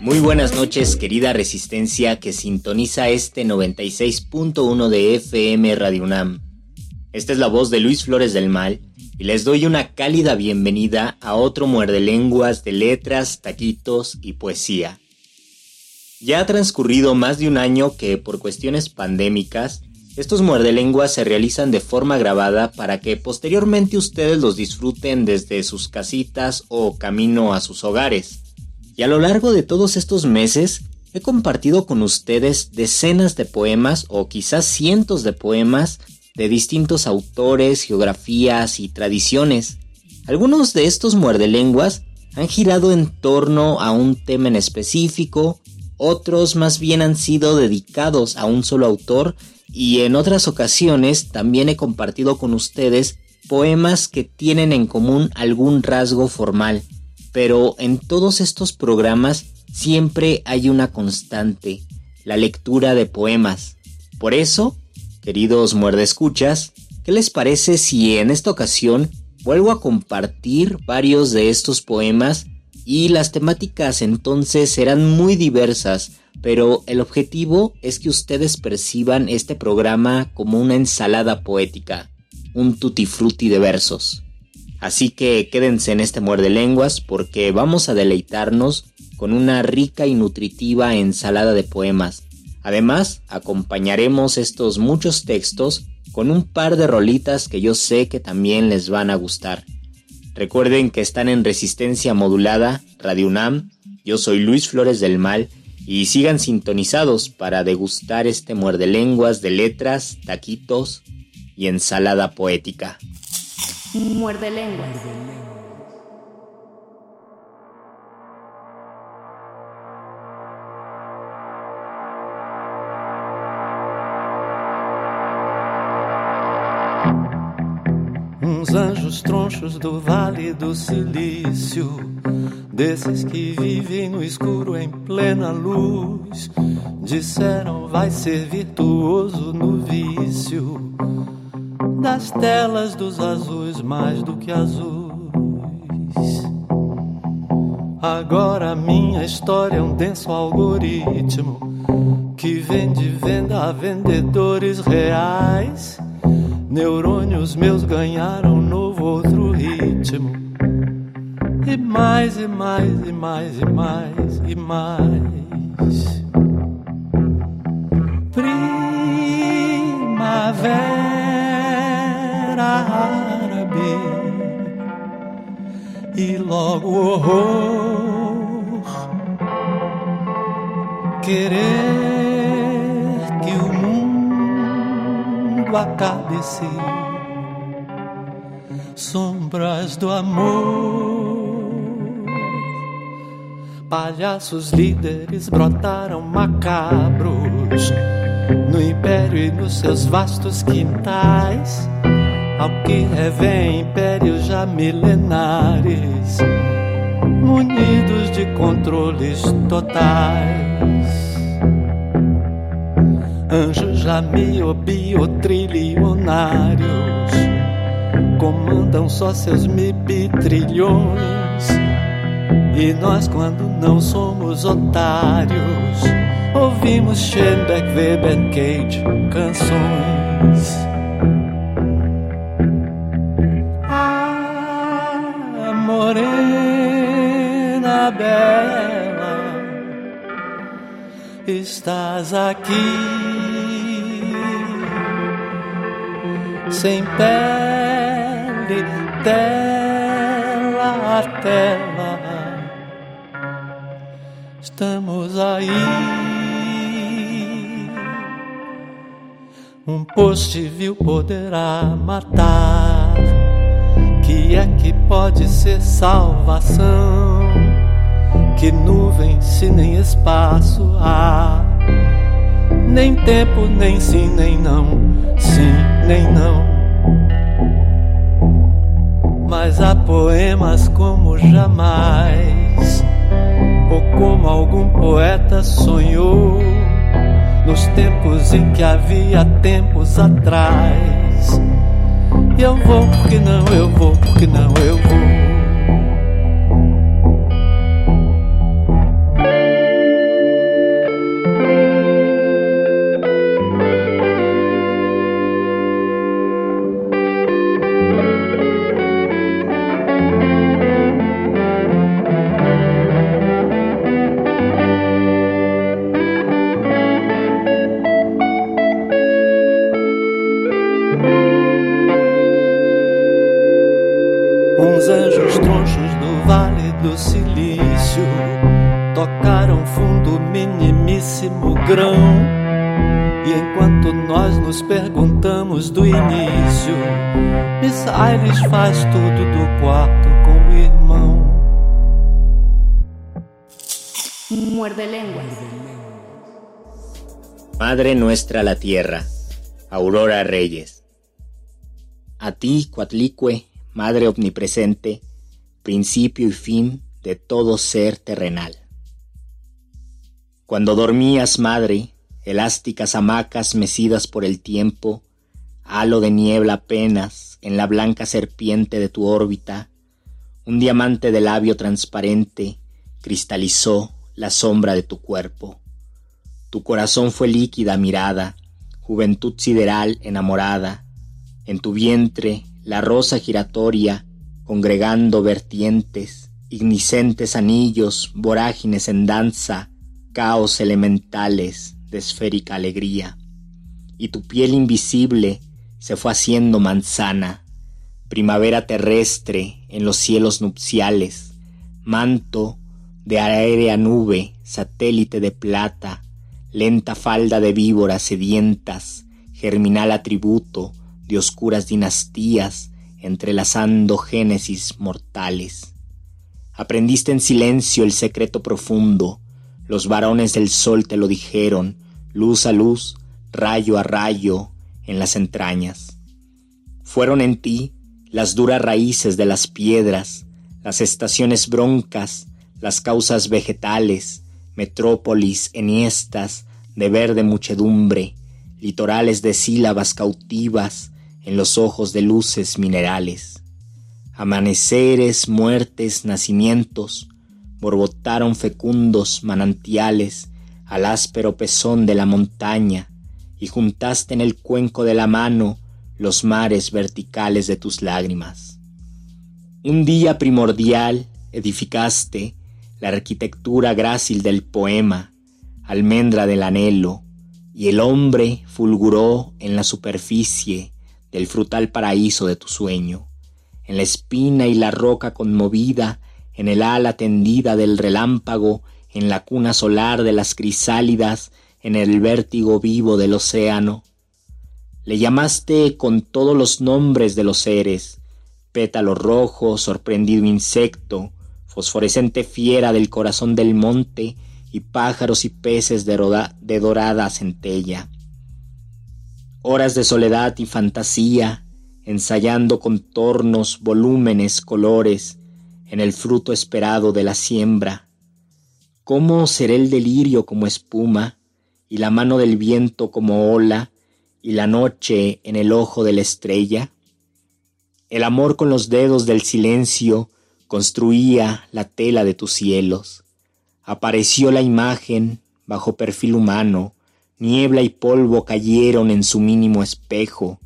Muy buenas noches, querida Resistencia que sintoniza este 96.1 de FM Radio UNAM. Esta es la voz de Luis Flores del Mal y les doy una cálida bienvenida a otro muerde lenguas de letras, taquitos y poesía. Ya ha transcurrido más de un año que, por cuestiones pandémicas, estos muerdelenguas se realizan de forma grabada para que posteriormente ustedes los disfruten desde sus casitas o camino a sus hogares. Y a lo largo de todos estos meses he compartido con ustedes decenas de poemas o quizás cientos de poemas de distintos autores, geografías y tradiciones. Algunos de estos muerdelenguas han girado en torno a un tema en específico, otros más bien han sido dedicados a un solo autor y en otras ocasiones también he compartido con ustedes poemas que tienen en común algún rasgo formal pero en todos estos programas siempre hay una constante, la lectura de poemas. Por eso, queridos muerdescuchas, ¿qué les parece si en esta ocasión vuelvo a compartir varios de estos poemas y las temáticas entonces serán muy diversas, pero el objetivo es que ustedes perciban este programa como una ensalada poética, un tutti frutti de versos. Así que quédense en este muerde lenguas porque vamos a deleitarnos con una rica y nutritiva ensalada de poemas. Además, acompañaremos estos muchos textos con un par de rolitas que yo sé que también les van a gustar. Recuerden que están en resistencia modulada, Radio UNAM, yo soy Luis Flores del Mal y sigan sintonizados para degustar este muerde lenguas de letras, taquitos y ensalada poética. Muerde lenguas. Uns anjos tronchos do Vale do Silício, desses que vivem no escuro em plena luz, disseram vai ser virtuoso no vício das telas dos azuis mais do que azuis. Agora minha história é um denso algoritmo que vende venda a vendedores reais. Neurônios meus ganharam novo outro ritmo. E mais, e mais, e mais, e mais, e mais. Primavera árabe e logo horror. Querer mundo acabe-se, sombras do amor. Palhaços líderes brotaram macabros no império e nos seus vastos quintais. ao que revém impérios já milenares, munidos de controles totais. Anjos já miobio-trilionários comandam só seus mibitrilhões. E nós, quando não somos otários, ouvimos Schoenberg, Weber, Cage, canções. Ah, morena bela, estás aqui. Sem pele, tela a tela, estamos aí. Um post viu poderá matar. Que é que pode ser salvação? Que nuvem se nem espaço há? Nem tempo, nem sim, nem não. Sim, nem não. Mas há poemas como jamais, ou como algum poeta sonhou nos tempos em que havia tempos atrás. E eu vou porque não, eu vou porque não, eu vou. Faz tudo do quarto com o irmão. Muerde lenguas. Madre nuestra la tierra, Aurora Reyes. A ti, Cuatlicue, Madre omnipresente, principio y fin de todo ser terrenal. Cuando dormías, Madre, elásticas hamacas mecidas por el tiempo, halo de niebla apenas en la blanca serpiente de tu órbita, un diamante de labio transparente cristalizó la sombra de tu cuerpo. Tu corazón fue líquida mirada, juventud sideral enamorada, en tu vientre la rosa giratoria, congregando vertientes, ignicentes anillos, vorágines en danza, caos elementales de esférica alegría. Y tu piel invisible se fue haciendo manzana, primavera terrestre en los cielos nupciales, manto de aérea nube, satélite de plata, lenta falda de víboras sedientas, germinal atributo de oscuras dinastías, entrelazando génesis mortales. Aprendiste en silencio el secreto profundo, los varones del sol te lo dijeron, luz a luz, rayo a rayo, en las entrañas. Fueron en ti las duras raíces de las piedras, las estaciones broncas, las causas vegetales, metrópolis enhiestas de verde muchedumbre, litorales de sílabas cautivas en los ojos de luces minerales. Amaneceres, muertes, nacimientos, borbotaron fecundos manantiales al áspero pezón de la montaña, y juntaste en el cuenco de la mano los mares verticales de tus lágrimas. Un día primordial edificaste la arquitectura grácil del poema, almendra del anhelo, y el hombre fulguró en la superficie del frutal paraíso de tu sueño, en la espina y la roca conmovida, en el ala tendida del relámpago, en la cuna solar de las crisálidas, en el vértigo vivo del océano. Le llamaste con todos los nombres de los seres, pétalo rojo, sorprendido insecto, fosforescente fiera del corazón del monte y pájaros y peces de, dorada centella. Horas de soledad y fantasía ensayando contornos, volúmenes, colores, en el fruto esperado de la siembra. ¿Cómo será el delirio como espuma, y la mano del viento como ola, y la noche en el ojo de la estrella? El amor con los dedos del silencio construía la tela de tus cielos. Apareció la imagen bajo perfil humano, niebla y polvo cayeron en su mínimo espejo,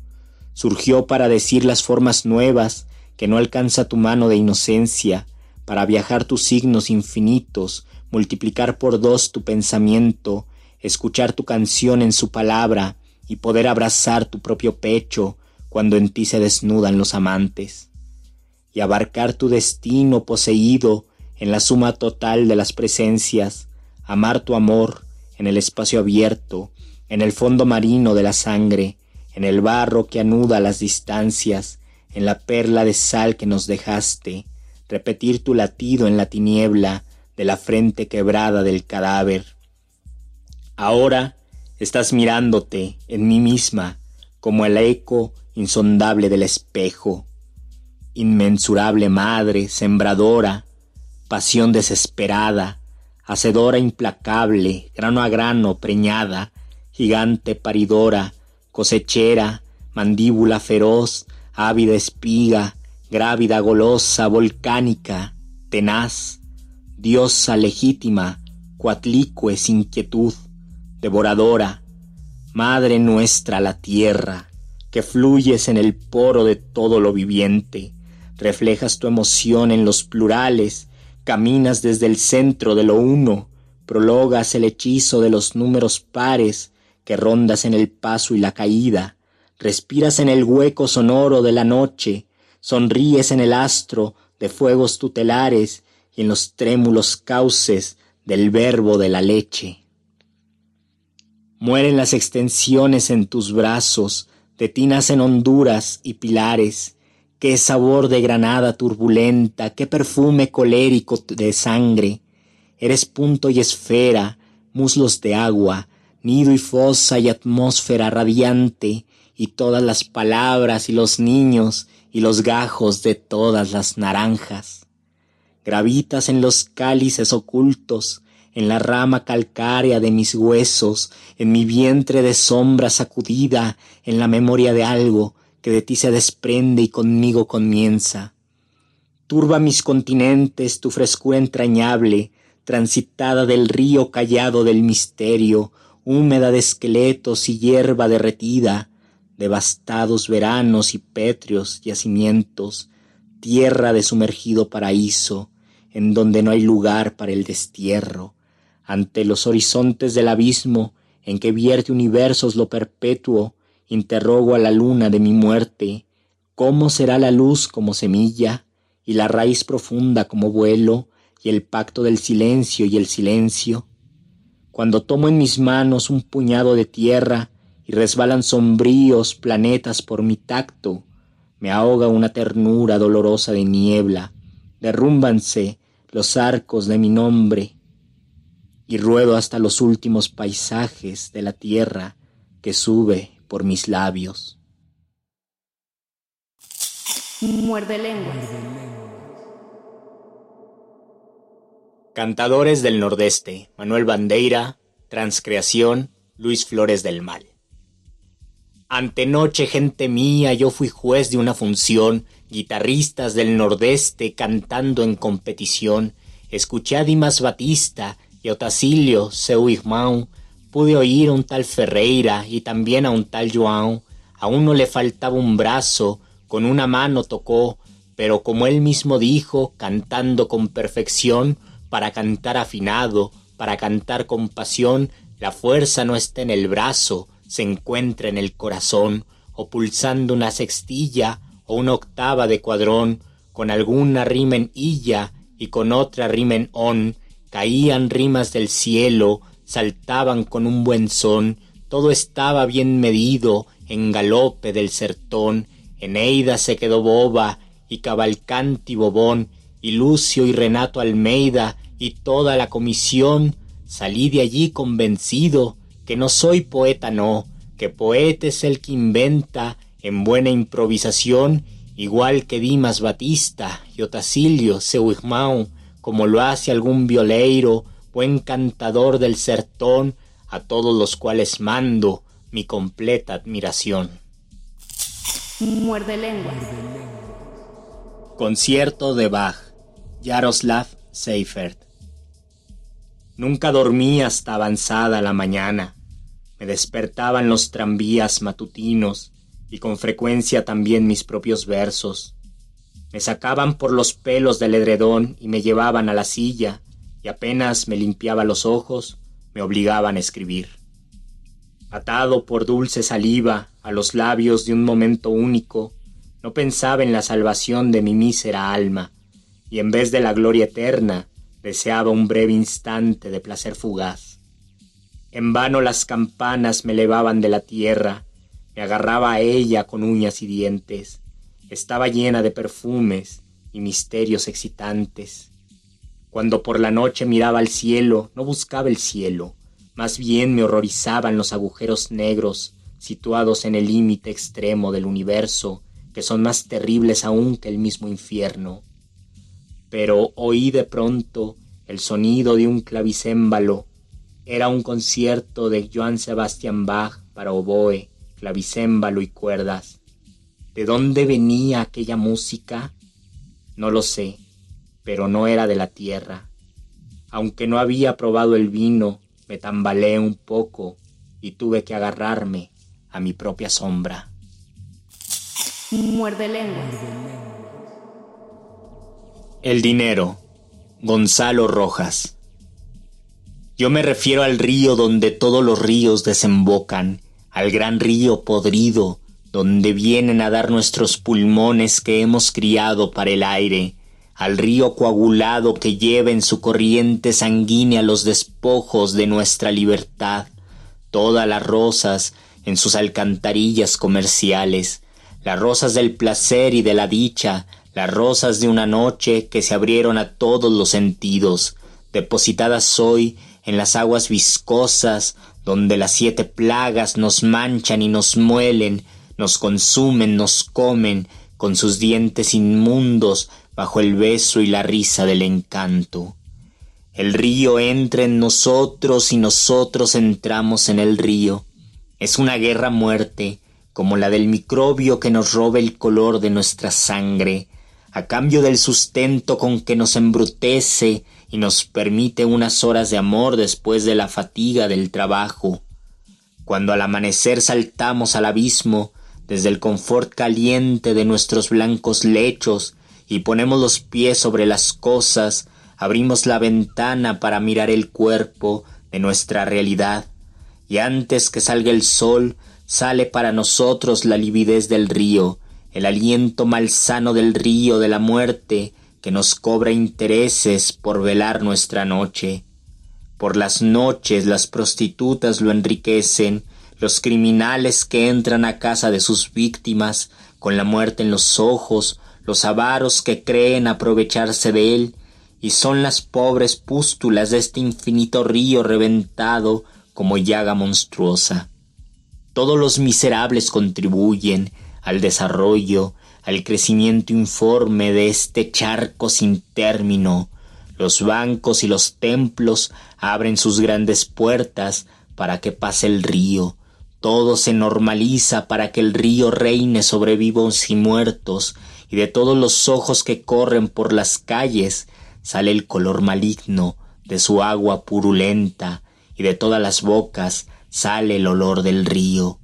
surgió para decir las formas nuevas que no alcanza tu mano de inocencia, para viajar tus signos infinitos, multiplicar por dos tu pensamiento, escuchar tu canción en su palabra y poder abrazar tu propio pecho cuando en ti se desnudan los amantes, y abarcar tu destino poseído en la suma total de las presencias, amar tu amor en el espacio abierto, en el fondo marino de la sangre, en el barro que anuda las distancias, en la perla de sal que nos dejaste, repetir tu latido en la tiniebla de la frente quebrada del cadáver. Ahora estás mirándote en mí misma como el eco insondable del espejo, inmensurable madre, sembradora, pasión desesperada, hacedora implacable, grano a grano preñada, gigante paridora, cosechera, mandíbula feroz, ávida espiga, grávida golosa, volcánica, tenaz, diosa legítima, cuatlicue sin quietud, devoradora, madre nuestra la tierra, que fluyes en el poro de todo lo viviente, reflejas tu emoción en los plurales, caminas desde el centro de lo uno, prologas el hechizo de los números pares, que rondas en el paso y la caída, respiras en el hueco sonoro de la noche, sonríes en el astro de fuegos tutelares y en los trémulos cauces del verbo de la leche. Mueren las extensiones en tus brazos, de tinas en honduras y pilares, qué sabor de granada turbulenta, qué perfume colérico de sangre. Eres punto y esfera, muslos de agua, nido y fosa y atmósfera radiante, y todas las palabras y los niños y los gajos de todas las naranjas. Gravitas en los cálices ocultos, en la rama calcárea de mis huesos, en mi vientre de sombra sacudida, en la memoria de algo que de ti se desprende y conmigo comienza. Turba mis continentes tu frescura entrañable, transitada del río callado del misterio, húmeda de esqueletos y hierba derretida, devastados veranos y pétreos yacimientos, tierra de sumergido paraíso, en donde no hay lugar para el destierro, ante los horizontes del abismo en que vierte universos lo perpetuo, interrogo a la luna de mi muerte, ¿cómo será la luz como semilla, y la raíz profunda como vuelo, y el pacto del silencio y el silencio? cuando tomo en mis manos un puñado de tierra y resbalan sombríos planetas por mi tacto, me ahoga una ternura dolorosa de niebla, derrúmbanse los arcos de mi nombre, y ruedo hasta los últimos paisajes de la tierra que sube por mis labios. Muerde lengua. Cantadores del Nordeste, Manuel Bandeira, Transcreación, Luis Flores del Mal. Antenoche, gente mía, yo fui juez de una función, guitarristas del Nordeste cantando en competición, escuché a Dimas Batista y Otacilio, seu irmão, pude oír a un tal Ferreira y también a un tal João, a uno le faltaba un brazo, con una mano tocó, pero como él mismo dijo, cantando con perfección, para cantar afinado, para cantar con pasión, la fuerza no está en el brazo, se encuentra en el corazón, o pulsando una sextilla o una octava de cuadrón, con alguna rima en illa y con otra rima en on, caían rimas del cielo, saltaban con un buen son, todo estaba bien medido en galope del sertón, Eneida se quedó boba y Cavalcanti bobón, y Lucio y Renato Almeida y toda la comisión, salí de allí convencido que no soy poeta, no, que poeta es el que inventa en buena improvisación, igual que Dimas Batista y Otacilio Seuigmau, como lo hace algún violeiro, buen cantador del sertón, a todos los cuales mando mi completa admiración. Muerde lengua. Concierto de Bach, Jaroslav Seifert. Nunca dormí hasta avanzada la mañana. Me despertaban los tranvías matutinos y con frecuencia también mis propios versos. Me sacaban por los pelos del edredón y me llevaban a la silla y apenas me limpiaba los ojos, me obligaban a escribir. Atado por dulce saliva a los labios de un momento único, no pensaba en la salvación de mi mísera alma, y en vez de la gloria eterna, deseaba un breve instante de placer fugaz. En vano las campanas me elevaban de la tierra, me agarraba a ella con uñas y dientes, estaba llena de perfumes y misterios excitantes. Cuando por la noche miraba al cielo, no buscaba el cielo, más bien me horrorizaban los agujeros negros situados en el límite extremo del universo, que son más terribles aún que el mismo infierno. Pero oí de pronto el sonido de un clavicémbalo. Era un concierto de Johann Sebastian Bach para oboe, clavicémbalo y cuerdas. ¿De dónde venía aquella música? No lo sé, pero no era de la tierra. Aunque no había probado el vino, me tambaleé un poco y tuve que agarrarme a mi propia sombra. Muerde lengua. El dinero. Gonzalo Rojas. Yo me refiero al río donde todos los ríos desembocan, al gran río podrido, donde vienen a dar nuestros pulmones que hemos criado para el aire, al río coagulado que lleva en su corriente sanguínea los despojos de nuestra libertad, todas las rosas en sus alcantarillas comerciales, las rosas del placer y de la dicha, las rosas de una noche que se abrieron a todos los sentidos, depositadas hoy en las aguas viscosas, donde las siete plagas nos manchan y nos muelen, nos consumen, nos comen, con sus dientes inmundos, bajo el beso y la risa del encanto. El río entra en nosotros y nosotros entramos en el río. Es una guerra muerte, como la del microbio que nos roba el color de nuestra sangre, a cambio del sustento con que nos embrutece y nos permite unas horas de amor después de la fatiga del trabajo. Cuando al amanecer saltamos al abismo, desde el confort caliente de nuestros blancos lechos, y ponemos los pies sobre las cosas, abrimos la ventana para mirar el cuerpo de nuestra realidad, y antes que salga el sol, sale para nosotros la lividez del río, el aliento malsano del río de la muerte que nos cobra intereses por velar nuestra noche. Por las noches las prostitutas lo enriquecen, los criminales que entran a casa de sus víctimas con la muerte en los ojos, los avaros que creen aprovecharse de él, y son las pobres pústulas de este infinito río reventado como llaga monstruosa. Todos los miserables contribuyen al desarrollo, al crecimiento informe de este charco sin término. Los bancos y los templos abren sus grandes puertas para que pase el río. Todo se normaliza para que el río reine sobre vivos y muertos, y de todos los ojos que corren por las calles sale el color maligno de su agua purulenta, y de todas las bocas sale el olor del río.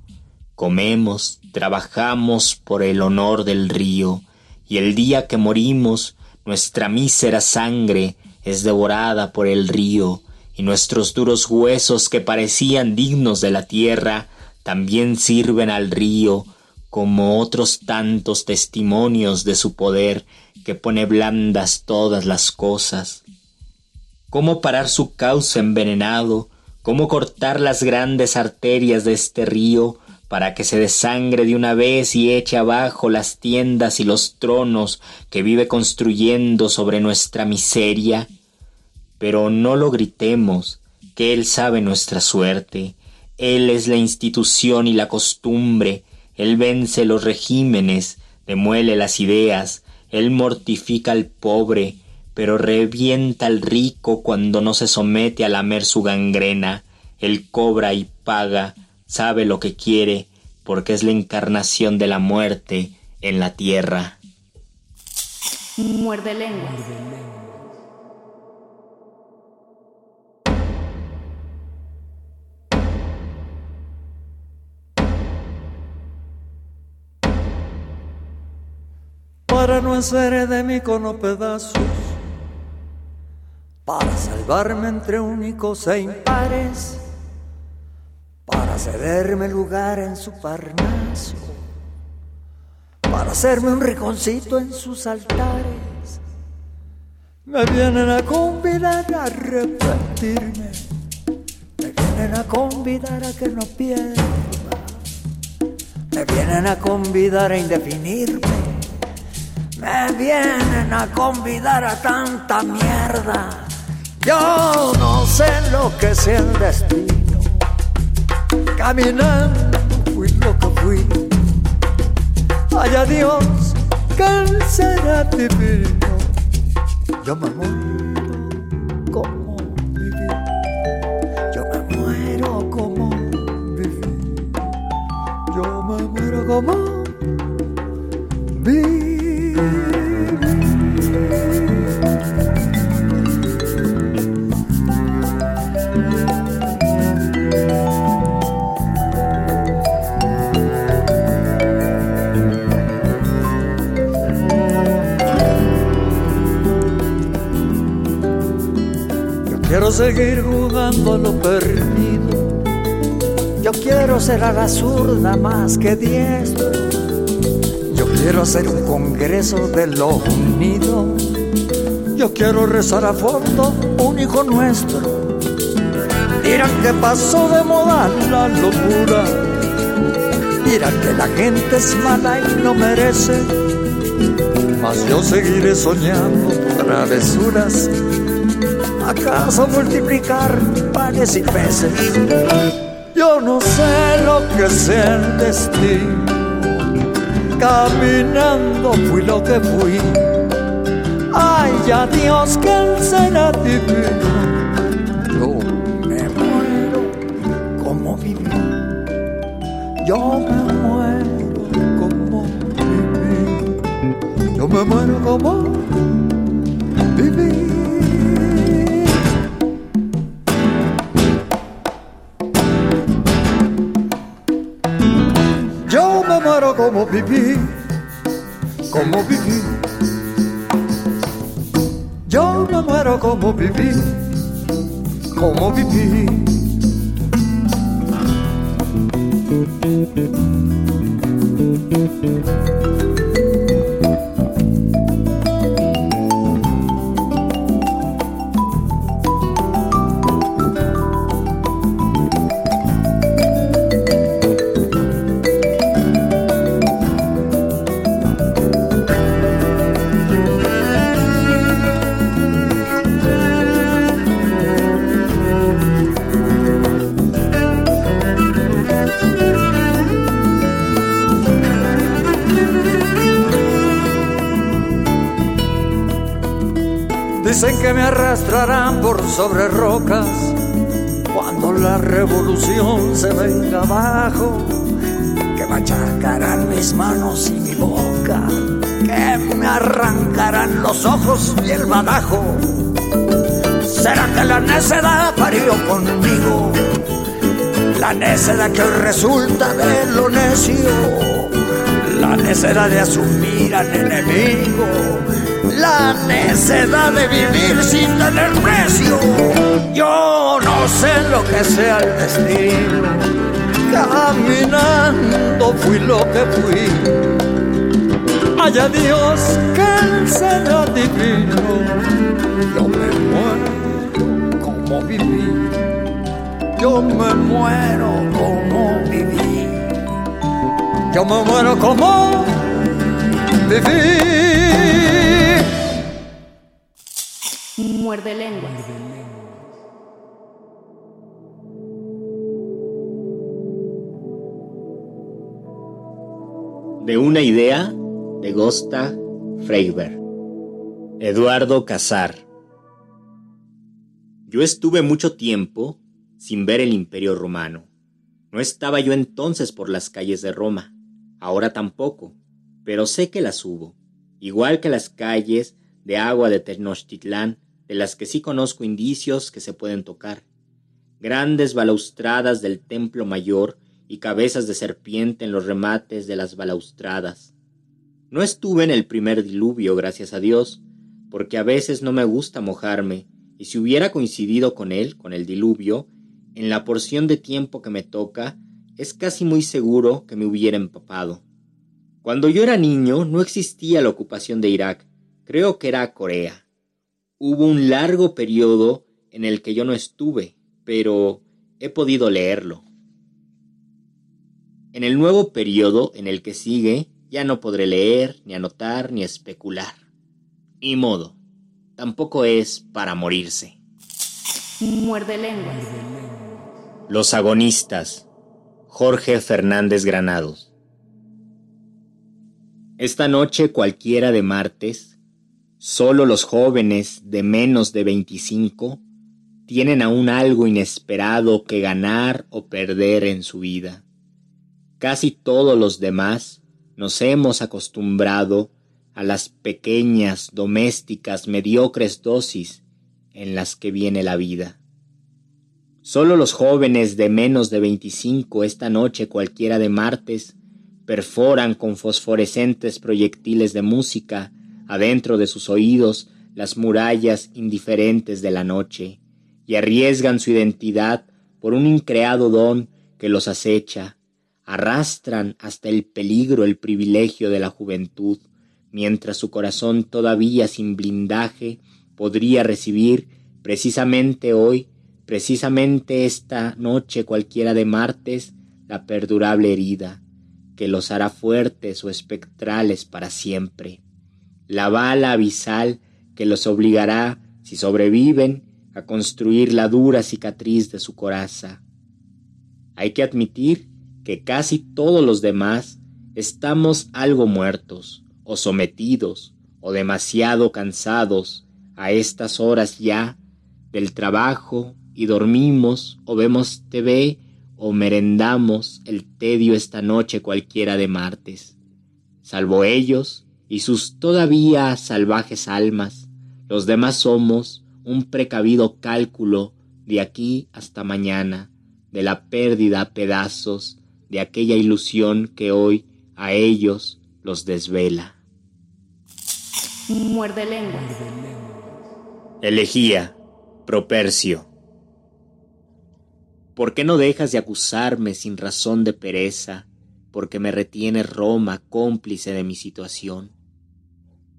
Comemos, trabajamos por el honor del río, y el día que morimos, nuestra mísera sangre es devorada por el río, y nuestros duros huesos que parecían dignos de la tierra, también sirven al río como otros tantos testimonios de su poder que pone blandas todas las cosas. ¿Cómo parar su cauce envenenado cómo cortar las grandes arterias de este río para que se desangre de una vez y eche abajo las tiendas y los tronos que vive construyendo sobre nuestra miseria. Pero no lo gritemos, que Él sabe nuestra suerte, Él es la institución y la costumbre, Él vence los regímenes, demuele las ideas, Él mortifica al pobre, pero revienta al rico cuando no se somete a lamer su gangrena. Él cobra y paga, sabe lo que quiere, porque es la encarnación de la muerte en la tierra. Muerde lengua. Para no hacer de mí con pedazos para salvarme entre únicos e impares, para cederme lugar en su parnaso, para hacerme un rinconcito en sus altares. Me vienen a convidar a arrepentirme, me vienen a convidar a que no pierda, me vienen a convidar a indefinirme, me vienen a convidar a tanta mierda yo no sé lo que es el destino. Caminando fui lo que fui. Haya Dios, que él será divino. Yo me muero como viví. Yo me muero como viví. Yo me muero como viví. Quiero seguir jugando a lo perdido. Yo quiero ser a la zurda más que diestro. Quiero hacer un congreso de lo unido. Yo quiero rezar a fondo un hijo nuestro. Dirán que pasó de moda la locura. Dirán que la gente es mala y no merece. Mas yo seguiré soñando travesuras ¿Acaso multiplicar panes y peces? Yo no sé lo que es el destino. Caminando fui lo que fui. Ay, ya Dios, que él será divino. Yo me muero como viví. Yo me muero como viví. Yo me muero como viví. Viví, como viví. Yo me muero como viví, como viví. Dicen sobre rocas cuando la revolución se venga abajo. Que machacarán mis manos y mi boca, que me arrancarán los ojos y el badajo. ¿Será que la necedad parió conmigo? La necedad que resulta de lo necio, la necedad de asumir al enemigo la necedad de vivir sin tener precio. Yo no sé lo que sea el destino. Caminando fui lo que fui. Haya Dios que él será divino. Yo me muero como viví. Yo me muero como viví. Yo me muero como viví. Lengua. De una idea de Gosta Freiberg. Eduardo Casar. Yo estuve mucho tiempo sin ver el imperio romano. No estaba yo entonces por las calles de Roma, ahora tampoco, pero sé que las hubo, igual que las calles de agua de Tenochtitlán, de las que sí conozco indicios que se pueden tocar. Grandes balaustradas del templo mayor y cabezas de serpiente en los remates de las balaustradas. No estuve en el primer diluvio, gracias a Dios, porque a veces no me gusta mojarme, y si hubiera coincidido con él, con el diluvio, en la porción de tiempo que me toca, es casi muy seguro que me hubiera empapado. Cuando yo era niño no existía la ocupación de Irak, creo que era Corea. Hubo un largo periodo en el que yo no estuve, pero he podido leerlo. En el nuevo periodo en el que sigue, ya no podré leer, ni anotar, ni especular. Ni modo. Tampoco es para morirse. Muerde lenguas. Los agonistas. Jorge Fernández Granados. Esta noche cualquiera de martes, solo los jóvenes de menos de 25 tienen aún algo inesperado que ganar o perder en su vida. Casi todos los demás nos hemos acostumbrado a las pequeñas, domésticas, mediocres dosis en las que viene la vida. Solo los jóvenes de menos de 25 esta noche cualquiera de martes perforan con fosforescentes proyectiles de música adentro de sus oídos las murallas indiferentes de la noche y arriesgan su identidad por un increado don que los acecha. Arrastran hasta el peligro el privilegio de la juventud, mientras su corazón todavía sin blindaje podría recibir precisamente hoy, precisamente esta noche cualquiera de martes, la perdurable herida, que los hará fuertes o espectrales para siempre, la bala abisal que los obligará, si sobreviven, a construir la dura cicatriz de su coraza. Hay que admitir que casi todos los demás estamos algo muertos, o sometidos, o demasiado cansados a estas horas ya del trabajo y dormimos o vemos TV o merendamos el tedio esta noche cualquiera de martes. Salvo ellos y sus todavía salvajes almas, los demás somos un precavido cálculo de aquí hasta mañana, de la pérdida a pedazos de aquella ilusión que hoy a ellos los desvela. Muerde lengua. Elegía, Propercio. ¿Por qué no dejas de acusarme sin razón de pereza? Porque me retiene Roma cómplice de mi situación.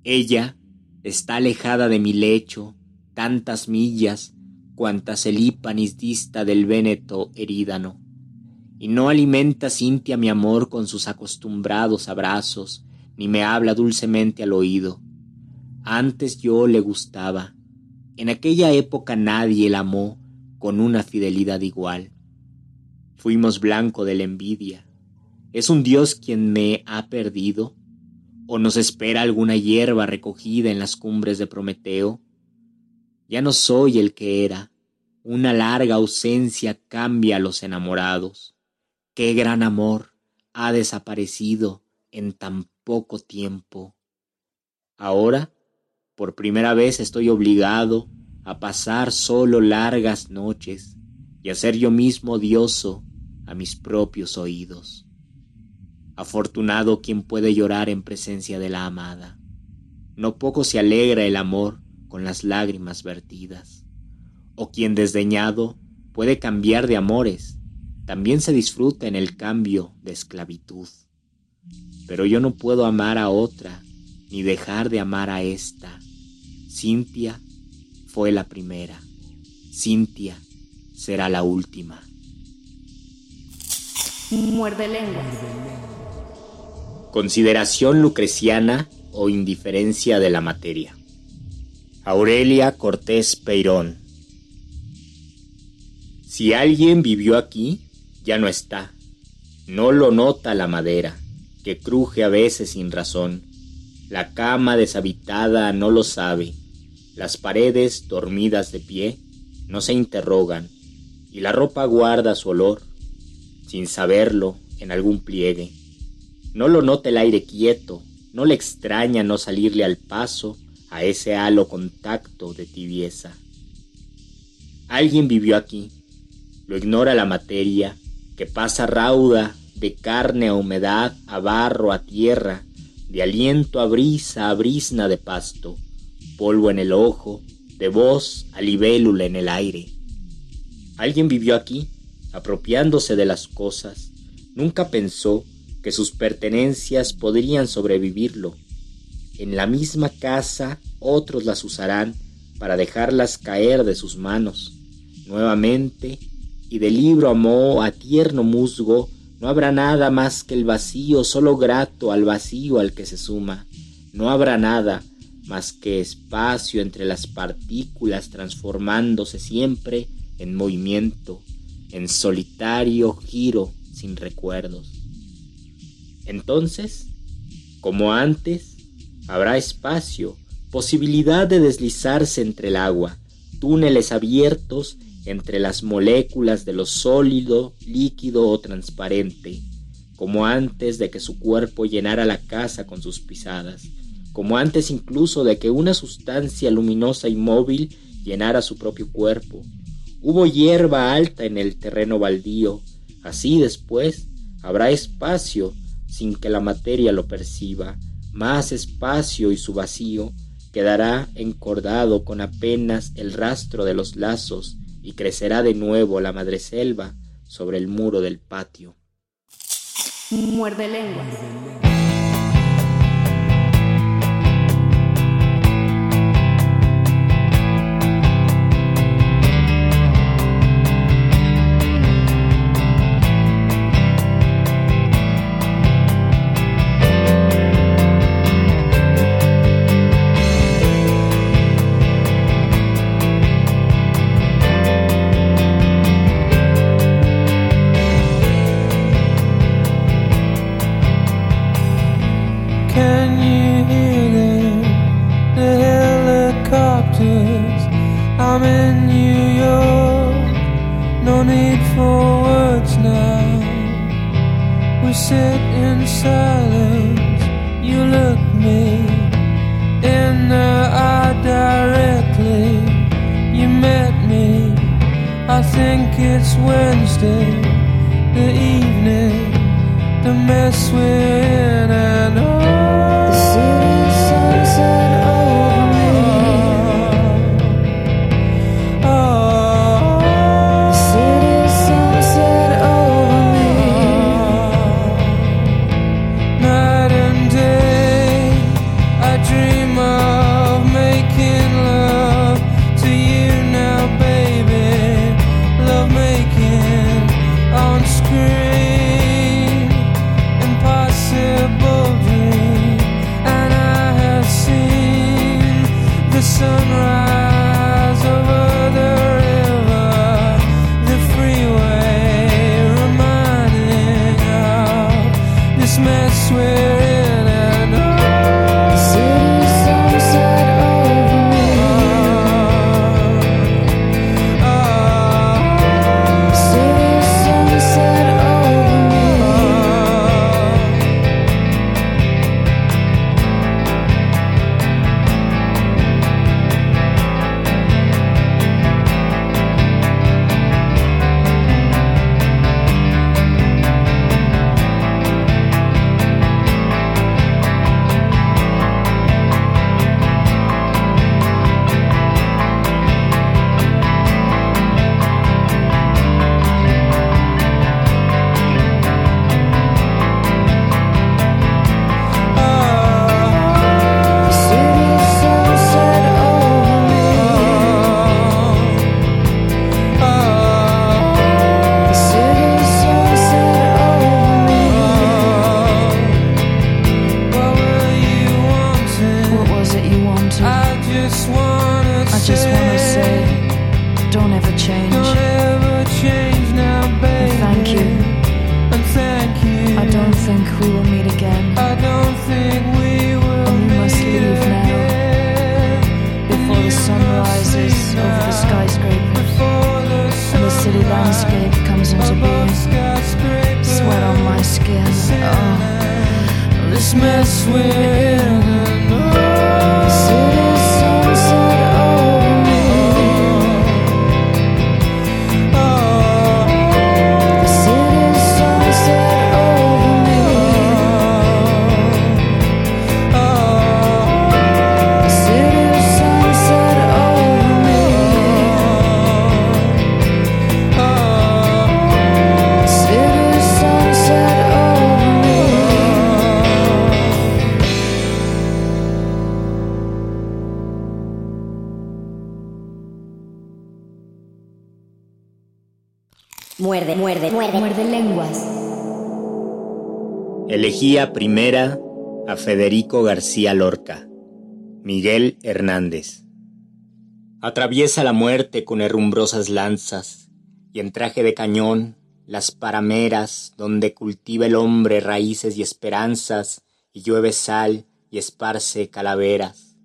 Ella está alejada de mi lecho, tantas millas, cuantas el Ipanis dista del Véneto herídano y no alimenta Cintia mi amor con sus acostumbrados abrazos, ni me habla dulcemente al oído. Antes yo le gustaba. En aquella época nadie la amó con una fidelidad igual. Fuimos blanco de la envidia. ¿Es un Dios quien me ha perdido? ¿O nos espera alguna hierba recogida en las cumbres de Prometeo? Ya no soy el que era. Una larga ausencia cambia a los enamorados. Qué gran amor ha desaparecido en tan poco tiempo. Ahora, por primera vez estoy obligado a pasar solo largas noches y a ser yo mismo odioso a mis propios oídos. Afortunado quien puede llorar en presencia de la amada. No poco se alegra el amor con las lágrimas vertidas. O quien desdeñado puede cambiar de amores también se disfruta en el cambio de esclavitud. Pero yo no puedo amar a otra, ni dejar de amar a esta. Cintia fue la primera. Cintia será la última. Muerde lengua. Consideración lucreciana o indiferencia de la materia. Aurelia Cortés Peirón. Si alguien vivió aquí, ya no está. No lo nota la madera, que cruje a veces sin razón. La cama deshabitada no lo sabe. Las paredes, dormidas de pie, no se interrogan, y la ropa guarda su olor, sin saberlo, en algún pliegue. No lo nota el aire quieto, no le extraña no salirle al paso a ese halo contacto de tibieza. Alguien vivió aquí, lo ignora la materia, que pasa rauda de carne a humedad, a barro, a tierra, de aliento a brisa, a brisna de pasto, polvo en el ojo, de voz a libélula en el aire. Alguien vivió aquí, apropiándose de las cosas, nunca pensó que sus pertenencias podrían sobrevivirlo. En la misma casa otros las usarán para dejarlas caer de sus manos. Nuevamente, y de libro amó a tierno musgo, no habrá nada más que el vacío, solo grato al vacío al que se suma. No habrá nada más que espacio entre las partículas transformándose siempre en movimiento, en solitario giro sin recuerdos. Entonces, como antes, habrá espacio, posibilidad de deslizarse entre el agua, túneles abiertos entre las moléculas de lo sólido, líquido o transparente, como antes de que su cuerpo llenara la casa con sus pisadas, como antes incluso de que una sustancia luminosa y móvil llenara su propio cuerpo. Hubo hierba alta en el terreno baldío, así después habrá espacio sin que la materia lo perciba, más espacio y su vacío quedará encordado con apenas el rastro de los lazos y crecerá de nuevo la madreselva sobre el muro del patio. Muerde lenguas. I'm in New York. No need for words now. We sit in silence. You look me in the eye directly. You met me. I think it's Wednesday, the evening the mess we're in and Primera a Federico García Lorca. Miguel Hernández. Atraviesa la muerte con herrumbrosas lanzas y en traje de cañón las parameras donde cultiva el hombre raíces y esperanzas y llueve sal y esparce calaveras.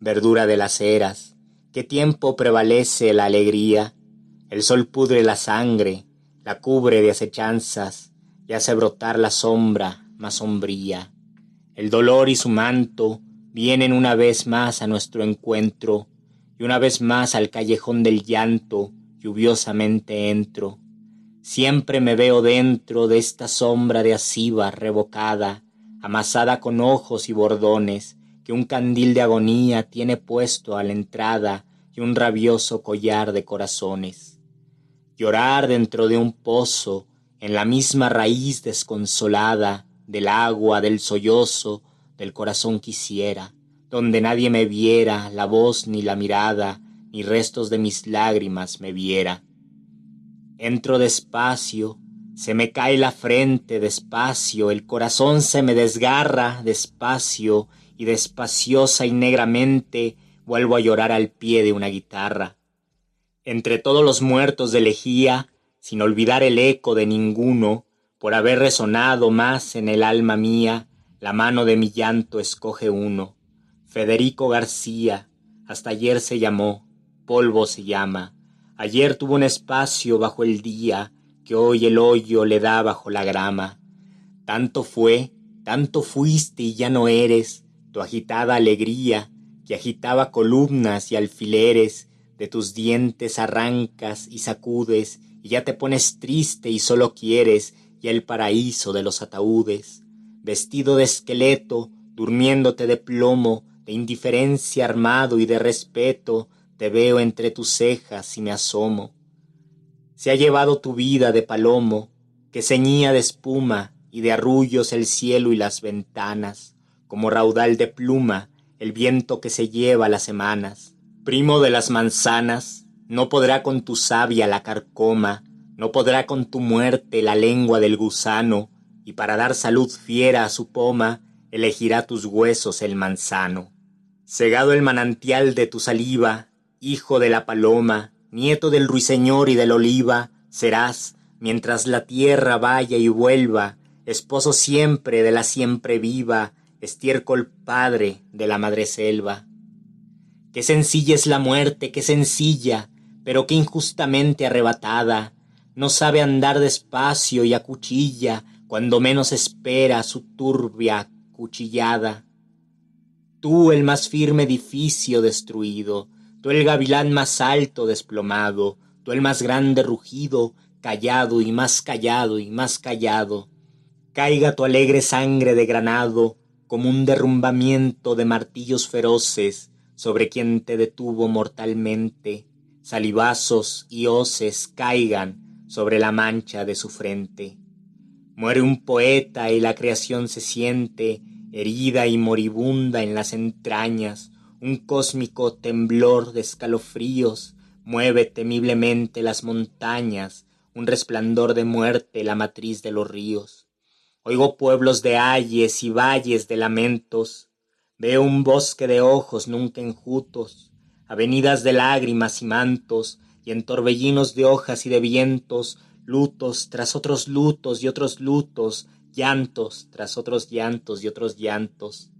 Verdura de las eras, qué tiempo prevalece la alegría, el sol pudre la sangre, la cubre de acechanzas y hace brotar la sombra más sombría. El dolor y su manto vienen una vez más a nuestro encuentro, y una vez más al callejón del llanto lluviosamente entro. Siempre me veo dentro de esta sombra de asiva revocada, amasada con ojos y bordones, que un candil de agonía tiene puesto a la entrada y un rabioso collar de corazones. Llorar dentro de un pozo, en la misma raíz desconsolada del agua, del sollozo, del corazón quisiera, donde nadie me viera la voz ni la mirada, ni restos de mis lágrimas me viera. Entro despacio, se me cae la frente despacio, el corazón se me desgarra despacio, y despaciosa y negramente vuelvo a llorar al pie de una guitarra. Entre todos los muertos de lejía, sin olvidar el eco de ninguno, por haber resonado más en el alma mía, la mano de mi llanto escoge uno. Federico García, hasta ayer se llamó, polvo se llama. Ayer tuvo un espacio bajo el día, que hoy el hoyo le da bajo la grama. Tanto fue, tanto fuiste y ya no eres, tu agitada alegría, que agitaba columnas y alfileres, de tus dientes arrancas y sacudes, y ya te pones triste y solo quieres ya el paraíso de los ataúdes, vestido de esqueleto, durmiéndote de plomo, de indiferencia armado y de respeto, te veo entre tus cejas y me asomo. Se ha llevado tu vida de palomo, que ceñía de espuma y de arrullos el cielo y las ventanas, como raudal de pluma el viento que se lleva las semanas. Primo de las manzanas, no podrá con tu savia la carcoma, no podrá con tu muerte la lengua del gusano, y para dar salud fiera a su poma, elegirá tus huesos el manzano. Segado el manantial de tu saliva, hijo de la paloma, nieto del ruiseñor y del oliva, serás, mientras la tierra vaya y vuelva, esposo siempre de la siempre viva, estiércol padre de la madre selva. Qué sencilla es la muerte, qué sencilla, pero qué injustamente arrebatada. No sabe andar despacio y a cuchilla cuando menos espera su turbia cuchillada. Tú el más firme edificio destruido, tú el gavilán más alto desplomado, tú el más grande rugido, callado y más callado y más callado. Caiga tu alegre sangre de granado, como un derrumbamiento de martillos feroces sobre quien te detuvo mortalmente, salivazos y hoces caigan sobre la mancha de su frente. Muere un poeta y la creación se siente herida y moribunda en las entrañas, un cósmico temblor de escalofríos mueve temiblemente las montañas, un resplandor de muerte la matriz de los ríos. Oigo pueblos de ayes y valles de lamentos, veo un bosque de ojos nunca enjutos, avenidas de lágrimas y mantos, y en torbellinos de hojas y de vientos, lutos tras otros lutos y otros lutos, llantos tras otros llantos y otros llantos.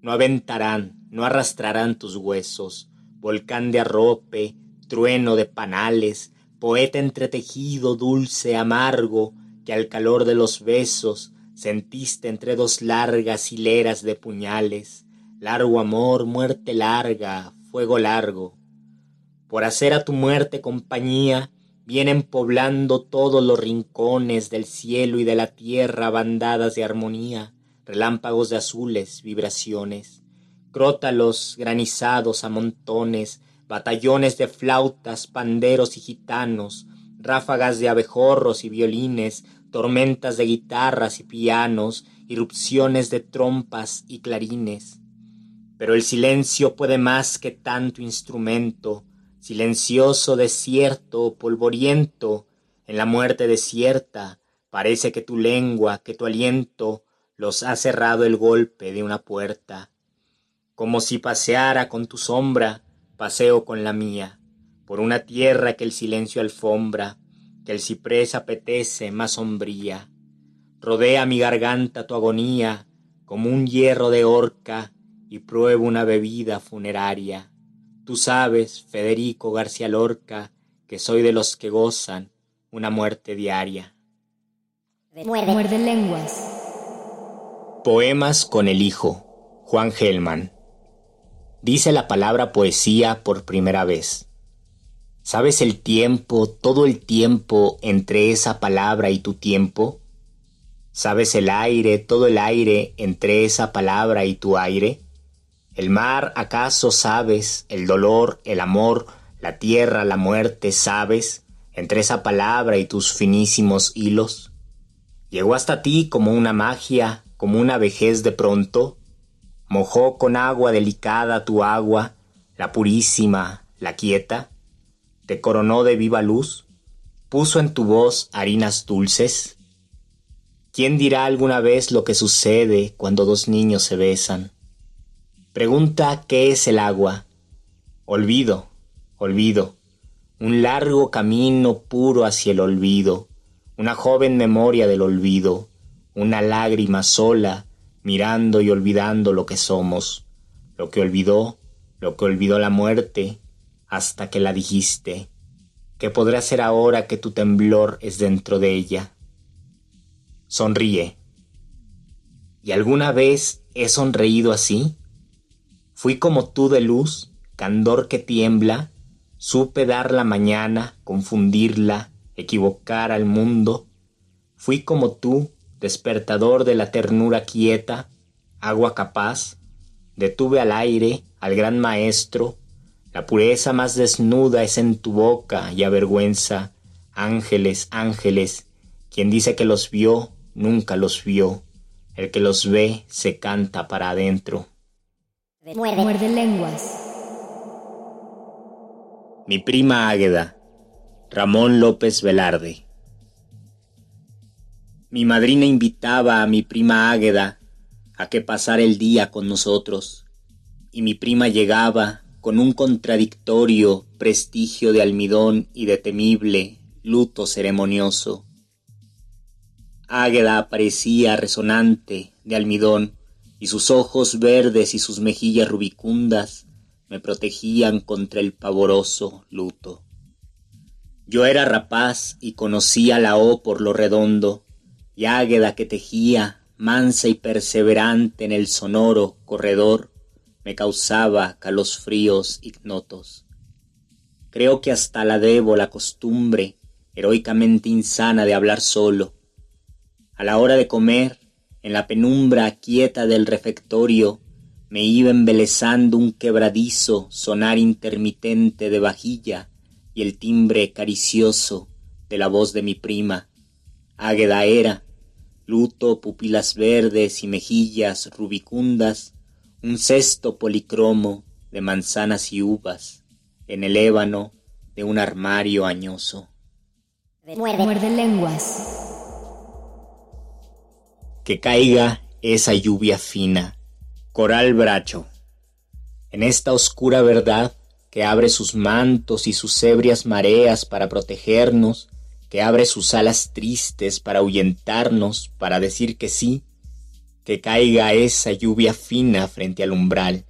No aventarán, no arrastrarán tus huesos, volcán de arrope, trueno de panales, poeta entretejido, dulce, amargo, que al calor de los besos sentiste entre dos largas hileras de puñales, largo amor, muerte larga, fuego largo. Por hacer a tu muerte compañía, vienen poblando todos los rincones del cielo y de la tierra bandadas de armonía, relámpagos de azules, vibraciones, crótalos granizados a montones, batallones de flautas, panderos y gitanos, ráfagas de abejorros y violines, tormentas de guitarras y pianos, irrupciones de trompas y clarines. Pero el silencio puede más que tanto instrumento, silencioso desierto, polvoriento, en la muerte desierta, parece que tu lengua, que tu aliento, los ha cerrado el golpe de una puerta. Como si paseara con tu sombra, paseo con la mía, por una tierra que el silencio alfombra, que el ciprés apetece más sombría. Rodea mi garganta tu agonía, como un hierro de horca, y pruebo una bebida funeraria. Tú sabes, Federico García Lorca, que soy de los que gozan una muerte diaria. Muerde. Muerde lenguas. Poemas con el hijo, Juan Gelman. Dice la palabra poesía por primera vez. ¿Sabes el tiempo, todo el tiempo entre esa palabra y tu tiempo? ¿Sabes el aire, todo el aire entre esa palabra y tu aire? ¿El mar acaso sabes, el dolor, el amor, la tierra, la muerte, sabes, entre esa palabra y tus finísimos hilos? Llegó hasta ti como una magia, como una vejez de pronto, mojó con agua delicada tu agua, la purísima, la quieta, te coronó de viva luz, puso en tu voz harinas dulces. ¿Quién dirá alguna vez lo que sucede cuando dos niños se besan? Pregunta qué es el agua. Olvido, olvido, un largo camino puro hacia el olvido, una joven memoria del olvido, una lágrima sola mirando y olvidando lo que somos, lo que olvidó, lo que olvidó la muerte, hasta que la dijiste. ¿Qué podrá hacer ahora que tu temblor es dentro de ella? Sonríe. ¿Y alguna vez he sonreído así? Fui como tú de luz, candor que tiembla, supe dar la mañana, confundirla, equivocar al mundo. Fui como tú, despertador de la ternura quieta, agua capaz, detuve al aire, al gran maestro, la pureza más desnuda es en tu boca y avergüenza. Ángeles, ángeles, quien dice que los vio, nunca los vio. El que los ve se canta para adentro. Muerde. Muerde lenguas. Mi prima Águeda, Ramón López Velarde. Mi madrina invitaba a mi prima Águeda a que pasara el día con nosotros, y mi prima llegaba con un contradictorio prestigio de almidón y de temible luto ceremonioso. Águeda parecía resonante de almidón, y sus ojos verdes y sus mejillas rubicundas me protegían contra el pavoroso luto. Yo era rapaz y conocía la O por lo redondo, y Águeda que tejía, mansa y perseverante en el sonoro corredor, me causaba calosfríos ignotos. Creo que hasta la debo la costumbre heroicamente insana de hablar solo. A la hora de comer, en la penumbra quieta del refectorio, me iba embelezando un quebradizo sonar intermitente de vajilla y el timbre caricioso de la voz de mi prima. Águeda era, luto, pupilas verdes y mejillas rubicundas, un cesto policromo de manzanas y uvas en el ébano de un armario añoso. Muerde. Muerde lenguas. Que caiga esa lluvia fina, coral bracho, en esta oscura verdad que abre sus mantos y sus ebrias mareas para protegernos, que abre sus alas tristes para ahuyentarnos, para decir que sí, que caiga esa lluvia fina frente al umbral,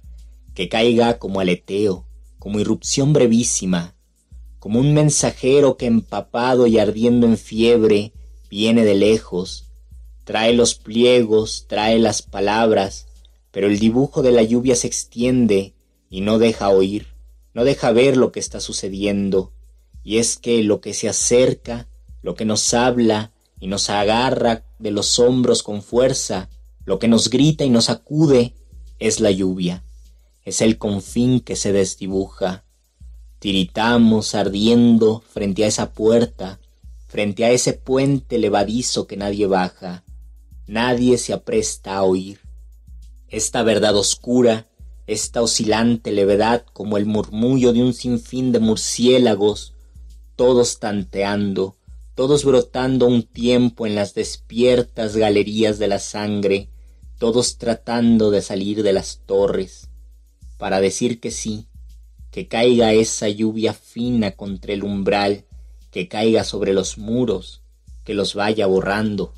que caiga como aleteo, como irrupción brevísima, como un mensajero que empapado y ardiendo en fiebre viene de lejos, trae los pliegos, trae las palabras, pero el dibujo de la lluvia se extiende y no deja oír, no deja ver lo que está sucediendo, y es que lo que se acerca, lo que nos habla y nos agarra de los hombros con fuerza, lo que nos grita y nos acude, es la lluvia, es el confín que se desdibuja. Tiritamos ardiendo frente a esa puerta, frente a ese puente levadizo que nadie baja, nadie se apresta a oír. Esta verdad oscura, esta oscilante levedad como el murmullo de un sinfín de murciélagos, todos tanteando, todos brotando un tiempo en las despiertas galerías de la sangre, todos tratando de salir de las torres, para decir que sí, que caiga esa lluvia fina contra el umbral, que caiga sobre los muros, que los vaya borrando.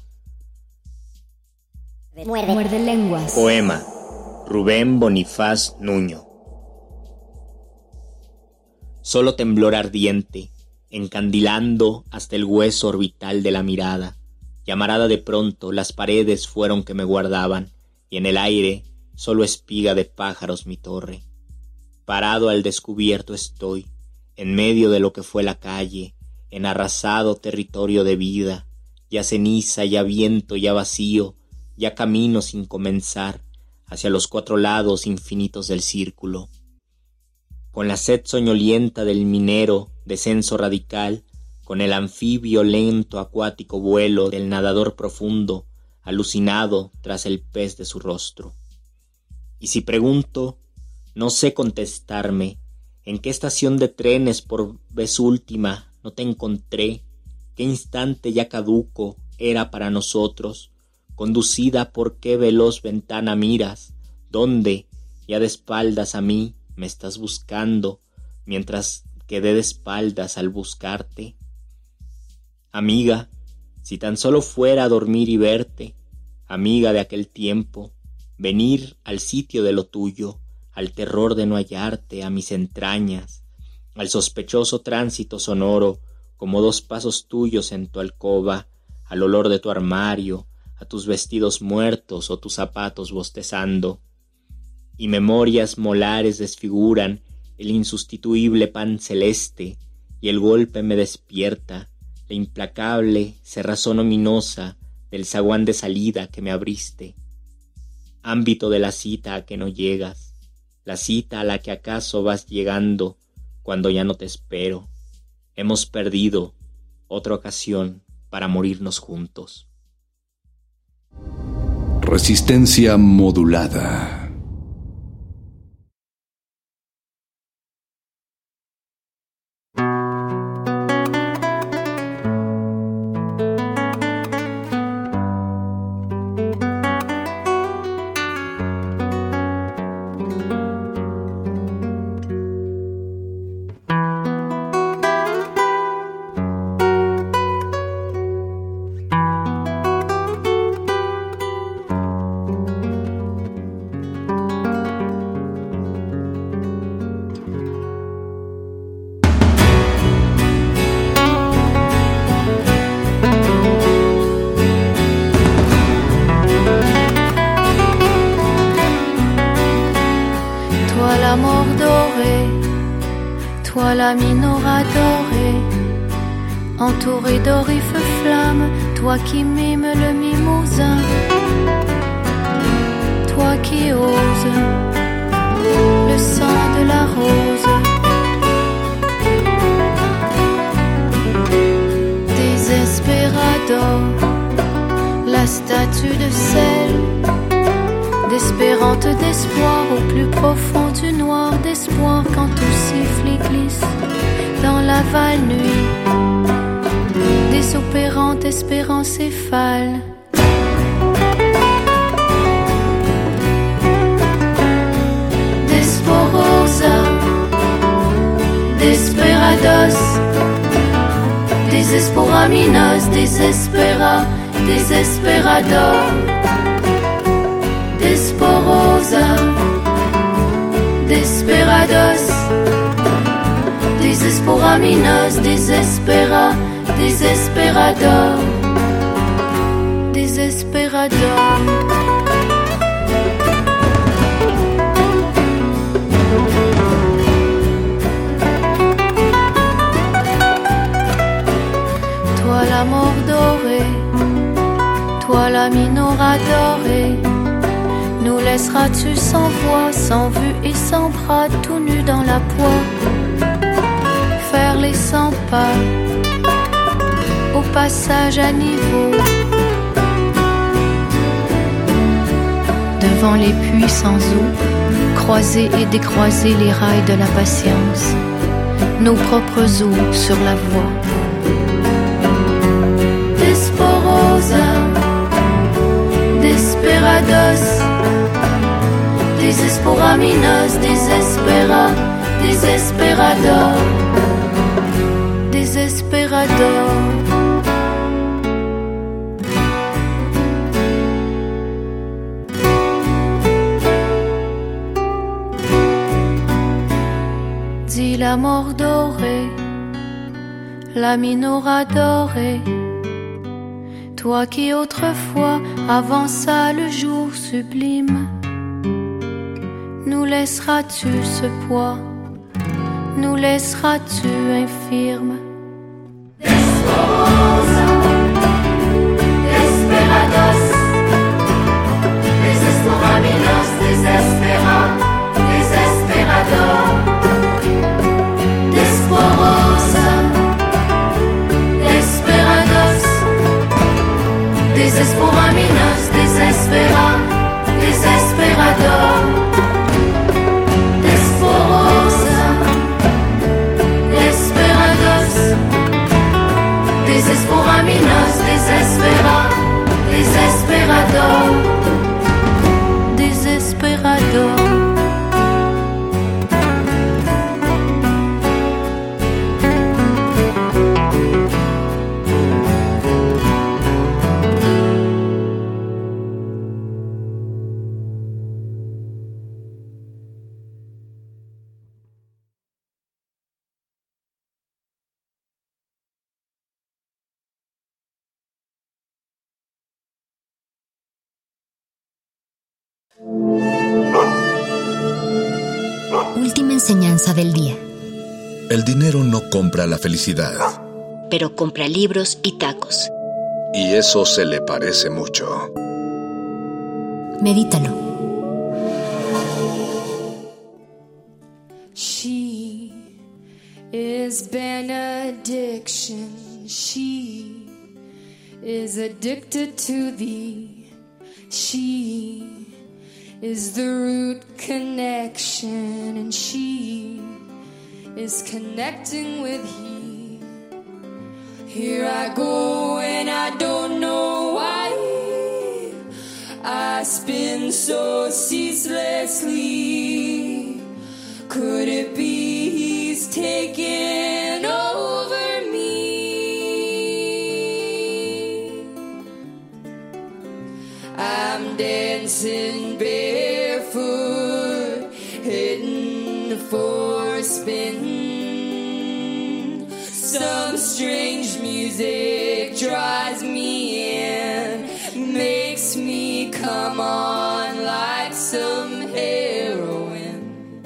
Muerde, lenguas. Poema. Rubén Bonifaz Nuño. Solo temblor ardiente, encandilando hasta el hueso orbital de la mirada, llamarada de pronto las paredes fueron que me guardaban, y en el aire solo espiga de pájaros mi torre. Parado al descubierto estoy, en medio de lo que fue la calle, en arrasado territorio de vida, ya ceniza, ya viento, ya vacío, ya camino sin comenzar, hacia los cuatro lados infinitos del círculo. Con la sed soñolienta del minero, descenso radical, con el anfibio lento acuático vuelo del nadador profundo, alucinado tras el pez de su rostro. Y si pregunto, no sé contestarme, en qué estación de trenes por vez última no te encontré, qué instante ya caduco era para nosotros, conducida por qué veloz ventana miras, dónde, ya de espaldas a mí, me estás buscando, mientras quedé de espaldas al buscarte. Amiga, si tan solo fuera a dormir y verte, amiga de aquel tiempo, venir al sitio de lo tuyo, al terror de no hallarte, a mis entrañas, al sospechoso tránsito sonoro, como dos pasos tuyos en tu alcoba, al olor de tu armario, tus vestidos muertos o tus zapatos bostezando, y memorias molares desfiguran el insustituible pan celeste, y el golpe me despierta, la implacable cerrazón ominosa del zaguán de salida que me abriste. Ámbito de la cita a que no llegas, la cita a la que acaso vas llegando cuando ya no te espero. Hemos perdido otra ocasión para morirnos juntos. Resistencia modulada. La minora dorée, entouré d'orifes flammes, toi qui mime le mimosin, toi qui ose le sang de la rose. Desesperado, la statue de sel d'espérante d'espoir au plus profond du noir d'espoir quand tout siffle et glisse dans la val nuit. Des opérantes espérances céphales. Desporosa, desperados, desesporaminos, desespera, desesperador desporosa, desperados, desesporaminos, desespera, Desesperador. Toi la mort dorée, toi la minora dorée, nous laisseras-tu sans voix, sans vue et sans bras, tout nu dans la poix, au passage à niveau. Devant les puits sans eau, croiser et décroiser les rails de la patience, nos propres eaux sur la voie. Desporosa, desperados, desesporaminos, desespera, desesperador, desesperador. la mort dorée, la minora dorée. Toi qui autrefois avança le jour sublime, nous laisseras-tu ce poids, nous laisseras-tu infirme? Compra la felicidad. Pero compra libros y tacos. Y eso se le parece mucho. Medítalo. She is benediction. She is addicted to thee. She is the root connection, and she is connecting with He. Here I go, and I don't know why. I spin so ceaselessly. Could it be He's taking over me? I'm dancing barefoot, hitting for Some strange music drives me in, makes me come on like some heroin.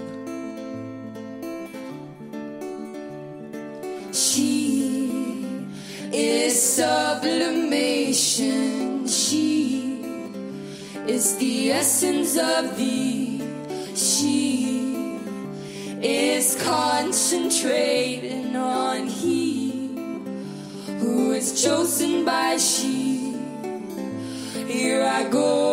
She is sublimation. She is the essence of thee. She is concentrating on he who is chosen by she. Here I go,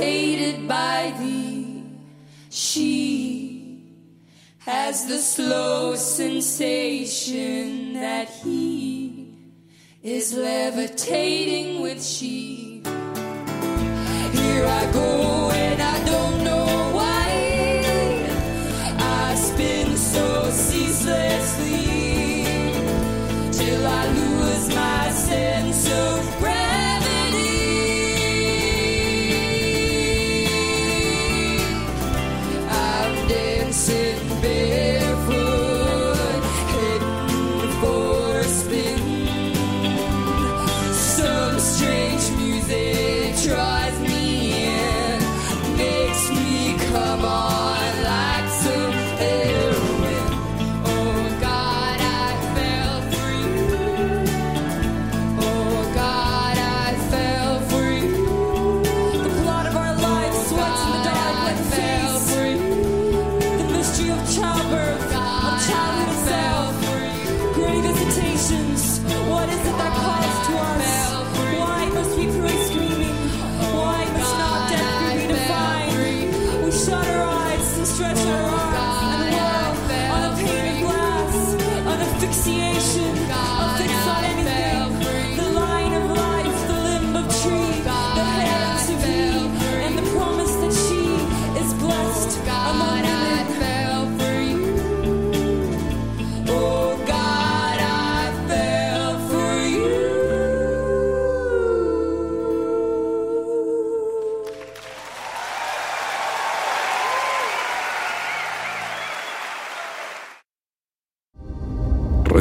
hated by thee. She has the slow sensation that he is levitating with she. Here I go.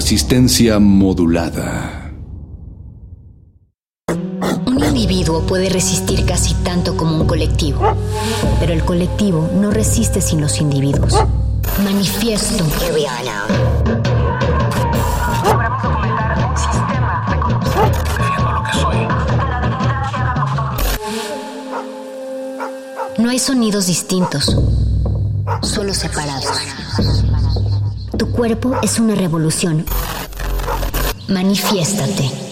resistencia modulada. Un individuo puede resistir casi tanto como un colectivo, pero el colectivo no resiste sin los individuos. Manifiesto. Here we No hay sonidos distintos, solo separados cuerpo es una revolución. Manifiéstate.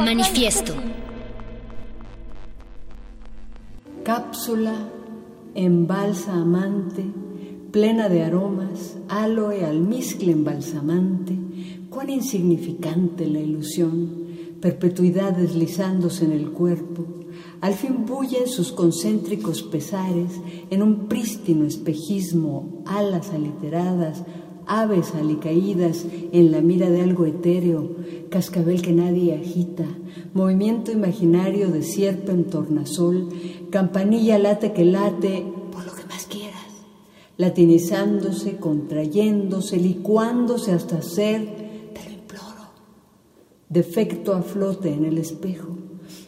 Manifiesto. Cápsula embalsamante, plena de aromas, aloe, almizcle embalsamante, cuán insignificante la ilusión, perpetuidad deslizándose en el cuerpo, al fin bullen sus concéntricos pesares en un prístino espejismo, alas aliteradas, aves alicaídas en la mira de algo etéreo, cascabel que nadie agita, movimiento imaginario de sierpe en tornasol, campanilla late que late, por lo que más quieras, latinizándose, contrayéndose, licuándose hasta ser, te lo imploro, defecto a flote en el espejo,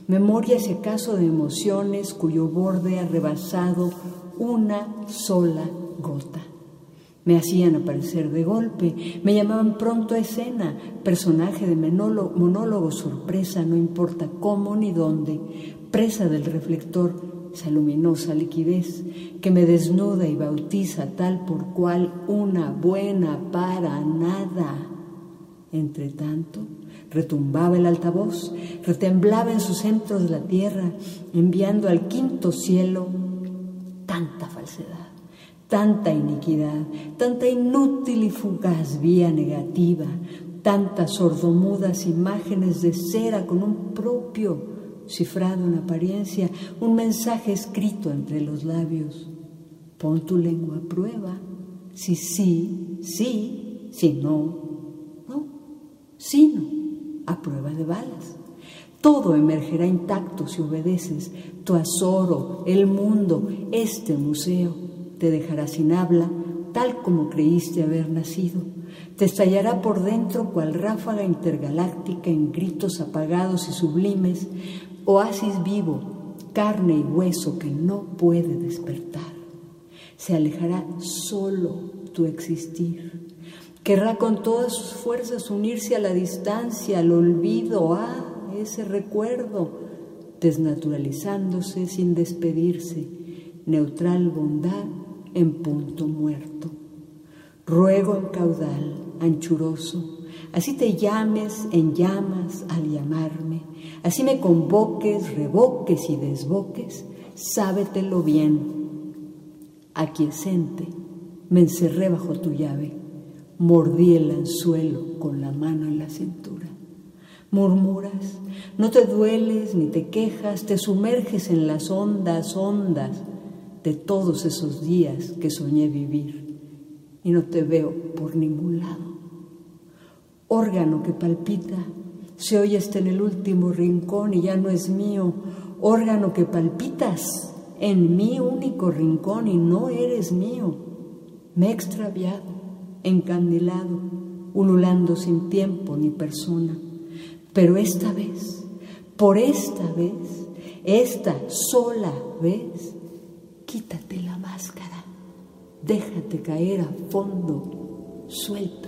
memoria si acaso de emociones cuyo borde ha rebasado una sola gota. Me hacían aparecer de golpe, me llamaban pronto a escena, personaje de monólogo, sorpresa, no importa cómo ni dónde, presa del reflector, esa luminosa liquidez que me desnuda y bautiza tal por cual una buena para nada. Entre tanto, retumbaba el altavoz, retemblaba en sus centros la tierra, enviando al quinto cielo tanta falsedad tanta iniquidad, tanta inútil y fugaz vía negativa, tantas sordomudas imágenes de cera con un propio cifrado en apariencia, un mensaje escrito entre los labios. Pon tu lengua a prueba, si sí, sí, si no, no, si no, a prueba de balas. Todo emergerá intacto si obedeces tu azoro, el mundo, este museo te dejará sin habla, tal como creíste haber nacido. Te estallará por dentro cual ráfaga intergaláctica en gritos apagados y sublimes, oasis vivo, carne y hueso que no puede despertar. Se alejará solo tu existir. Querrá con todas sus fuerzas unirse a la distancia, al olvido, a ese recuerdo, desnaturalizándose sin despedirse, neutral bondad en punto muerto. Ruego en caudal anchuroso, así te llames en llamas al llamarme, así me convoques, revoques y desboques, sábetelo bien. Aquiescente, me encerré bajo tu llave, mordí el anzuelo con la mano en la cintura. Murmuras, no te dueles ni te quejas, te sumerges en las ondas, ondas, de todos esos días que soñé vivir y no te veo por ningún lado. Órgano que palpita, se oye en el último rincón y ya no es mío. Órgano que palpitas en mi único rincón y no eres mío. Me he extraviado, encandilado, ululando sin tiempo ni persona. Pero esta vez, por esta vez, esta sola vez, Quítate la máscara, déjate caer a fondo, suelta.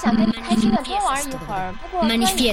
想跟你开心的多玩一会儿不过关于这些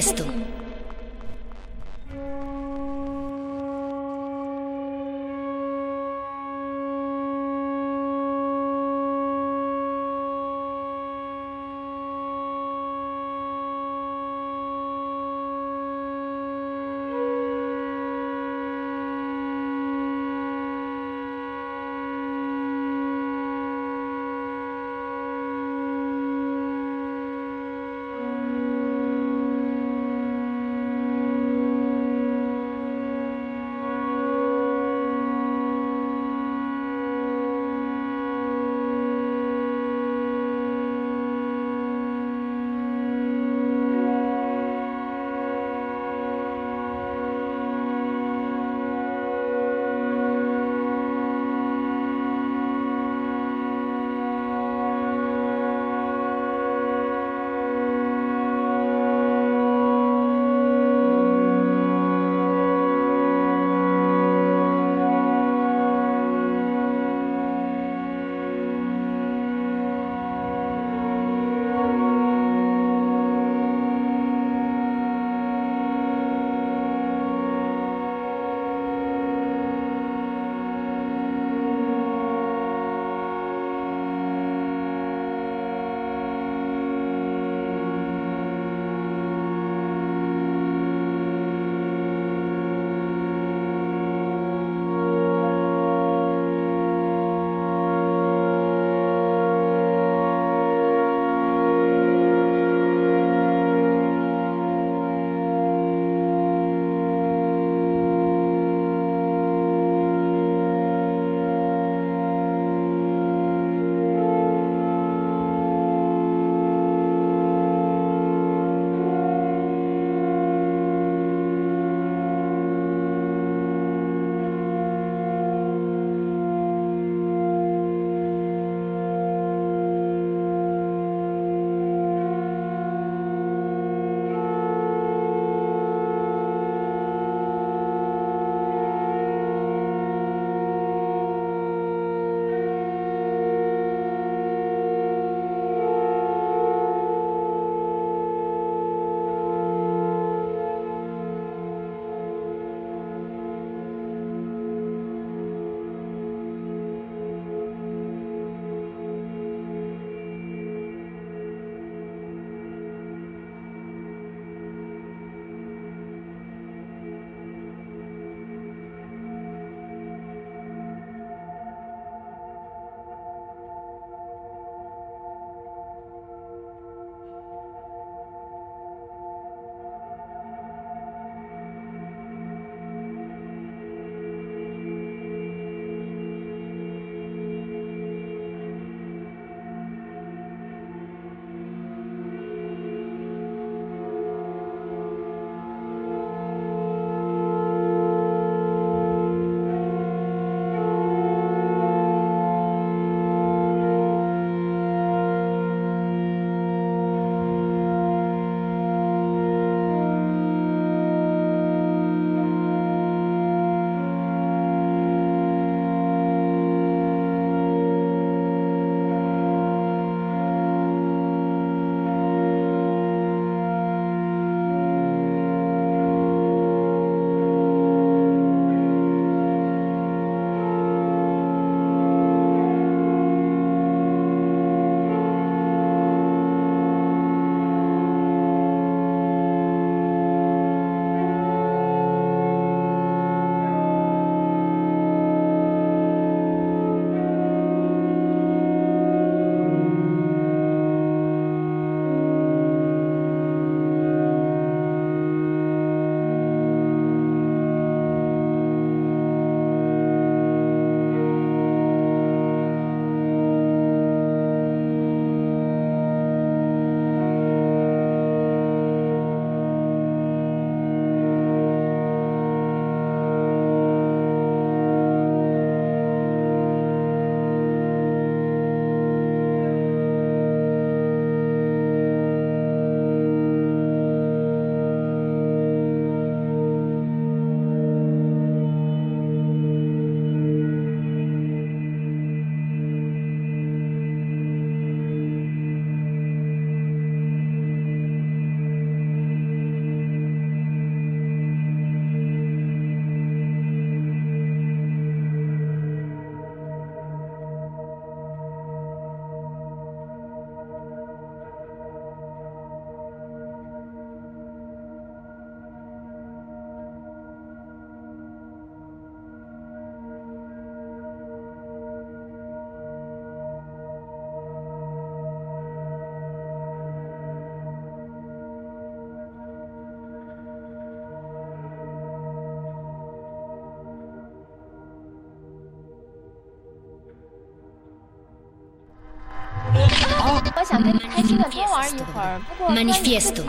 我想跟你开心的多玩一会儿，不过 Manifiesto.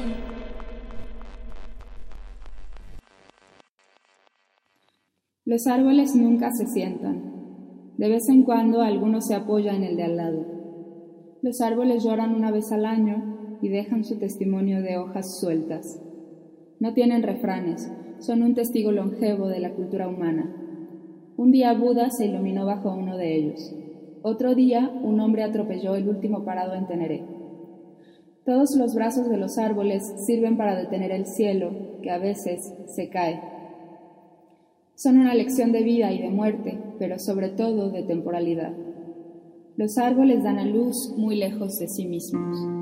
Los árboles nunca se sientan. De vez en cuando alguno se apoya en el de al lado. Los árboles lloran una vez al año y dejan su testimonio de hojas sueltas. No tienen refranes, son un testigo longevo de la cultura humana. Un día Buda se iluminó bajo uno de ellos. Otro día un hombre atropelló el último parado en Teneré. Todos los brazos de los árboles sirven para detener el cielo, que a veces se cae. Son una lección de vida y de muerte, pero sobre todo de temporalidad. Los árboles dan a luz muy lejos de sí mismos.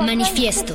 Manifiesto.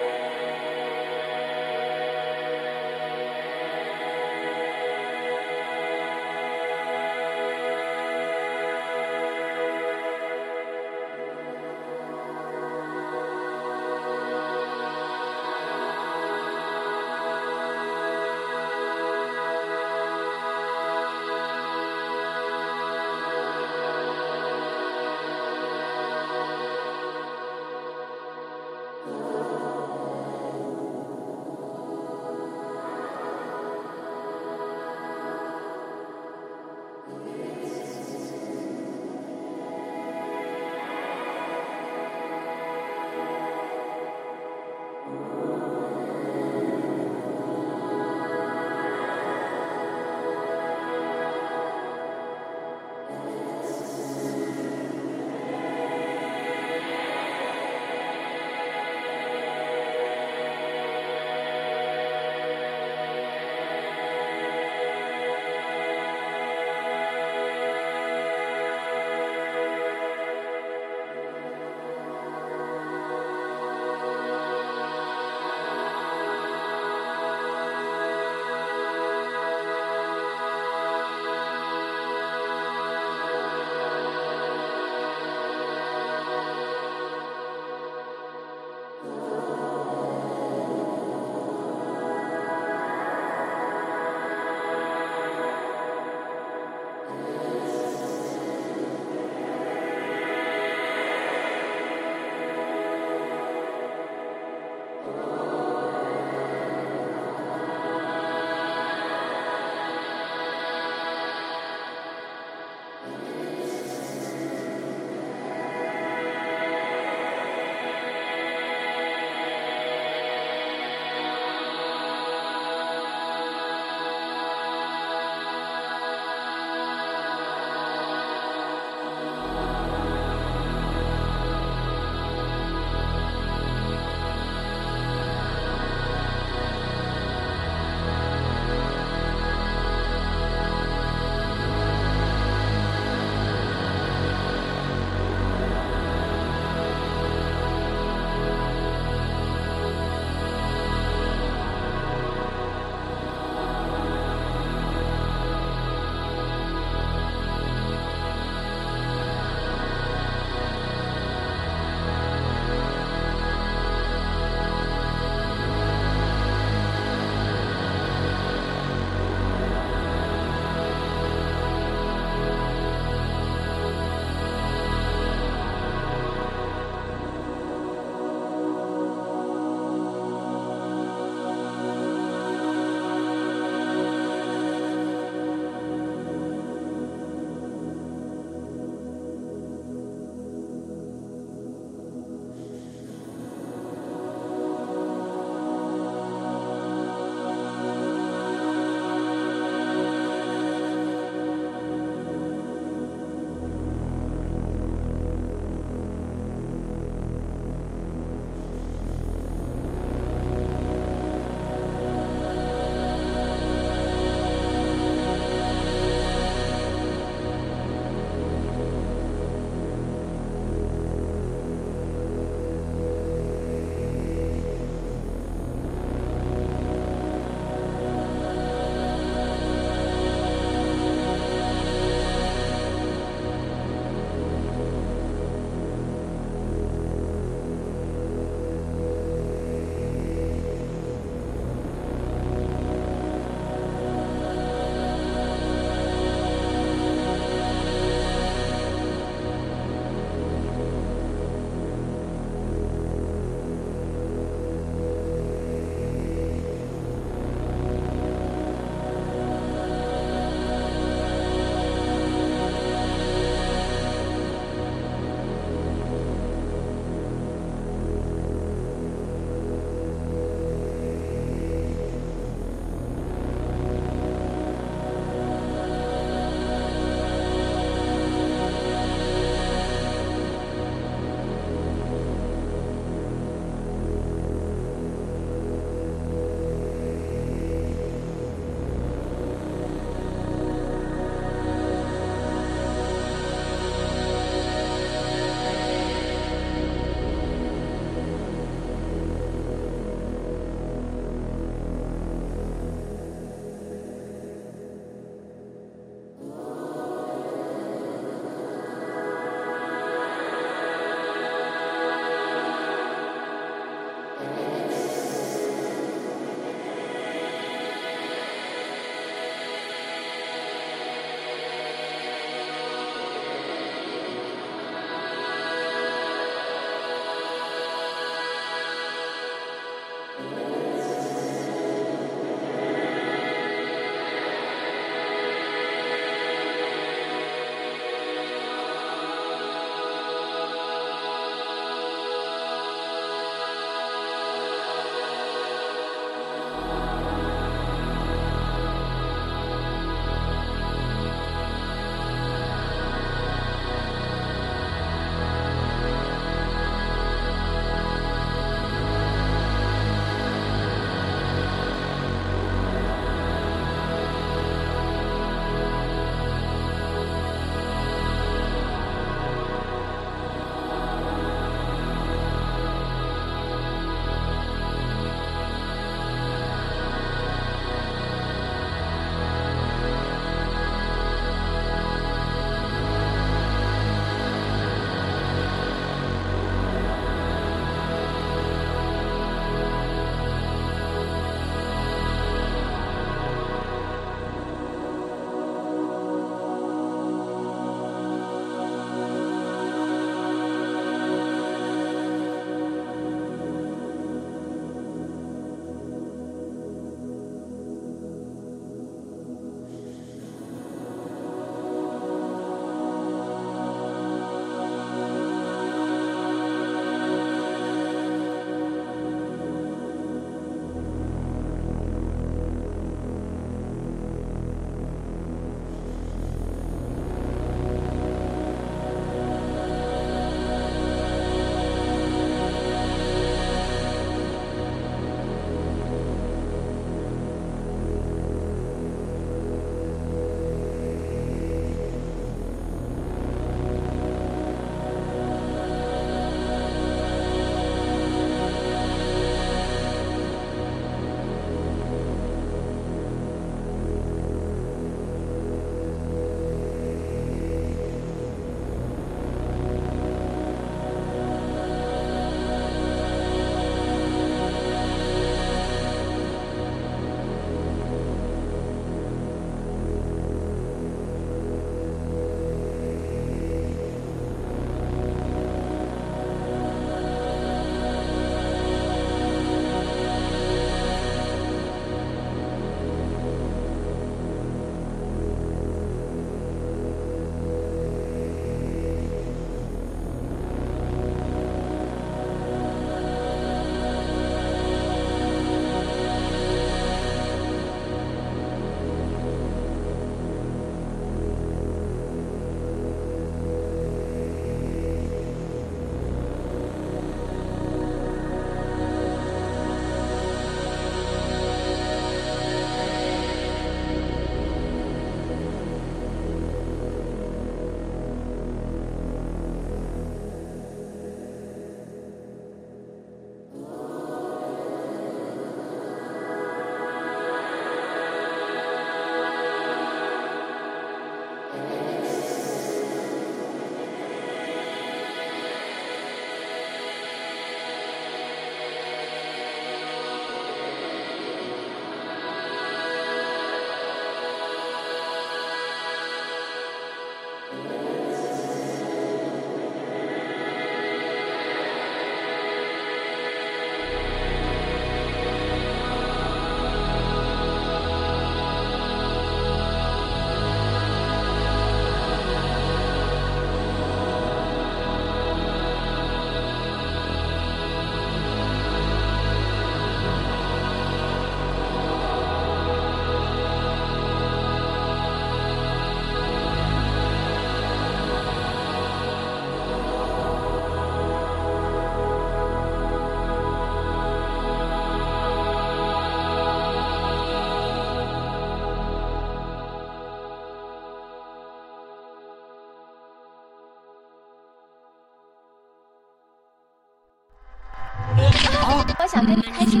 于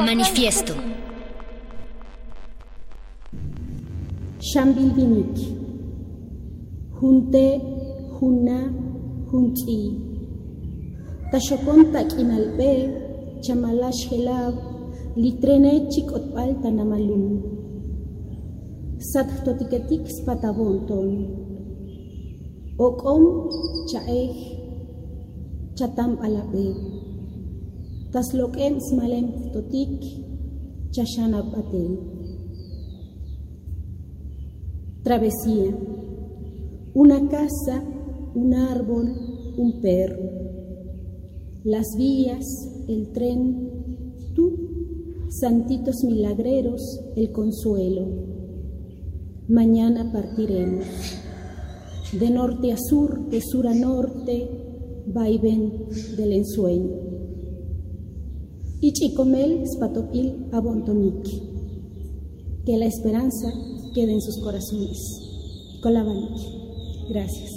Manifiesto. Shambilbinik. Junte, Juna, Junti. Tashokon tak inalbe, chamalash helab, litrene chikot palta namalum. Sat totiketik spatavonton. Okom chaeh, chatam alabe. Taslokem smalem totik, chashanab atel. Travesía. Una casa, un árbol, un perro. Las vías, el tren, tú, santitos milagreros, el consuelo. Mañana partiremos. De norte a sur, de sur a norte, vaivén del ensueño. Ichicomel, Spatopil, Abontonic. Que la esperanza quede en sus corazones. Colabanc. Gracias.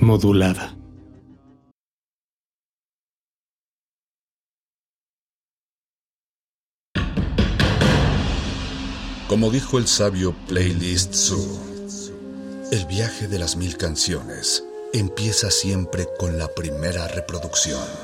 Modulada. Como dijo el sabio Playlist Zoo, el viaje de las mil canciones empieza siempre con la primera reproducción.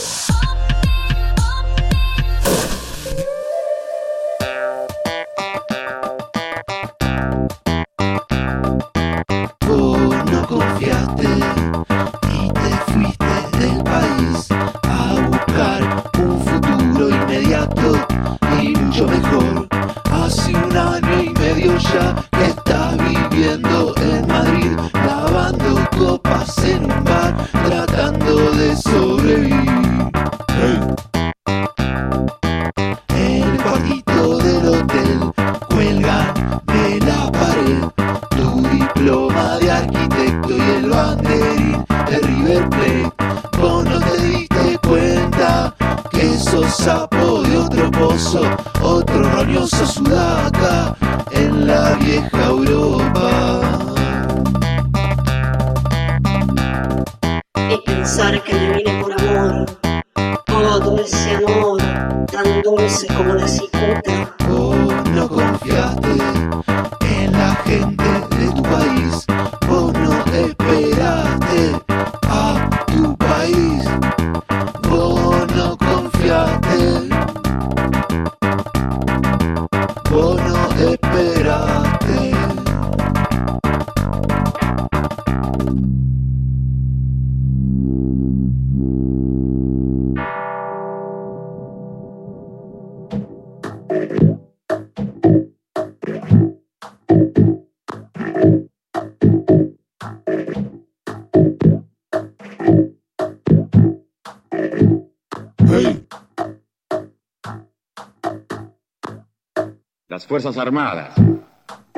Fuerzas Armadas,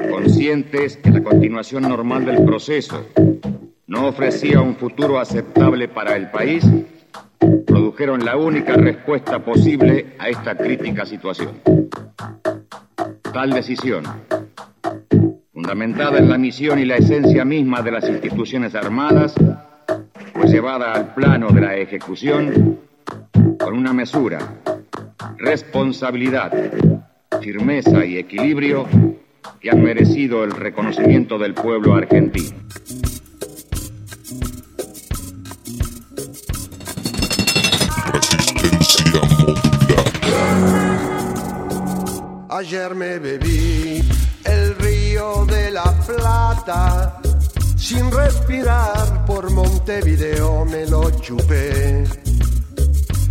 conscientes que la continuación normal del proceso no ofrecía un futuro aceptable para el país, produjeron la única respuesta posible a esta crítica situación. Tal decisión, fundamentada en la misión y la esencia misma de las instituciones armadas, fue llevada al plano de la ejecución con una mesura, responsabilidad, firmeza y equilibrio que han merecido el reconocimiento del pueblo argentino. Ayer me bebí el río de la Plata, sin respirar por Montevideo me lo chupé.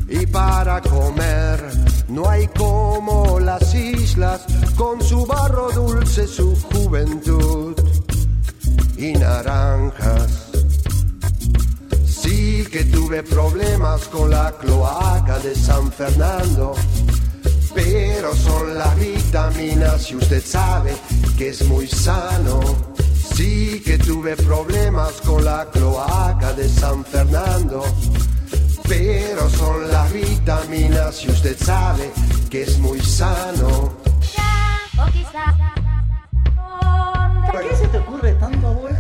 Y para comer no hay como las islas con su barro dulce, su juventud y naranjas. Sí que tuve problemas con la cloaca de San Fernando, pero son las vitaminas y usted sabe que es muy sano. Sí que tuve problemas con la cloaca de San Fernando, pero son las vitaminas y usted sabe que es muy sano. ¿Por qué se te ocurre tanto, abuelo?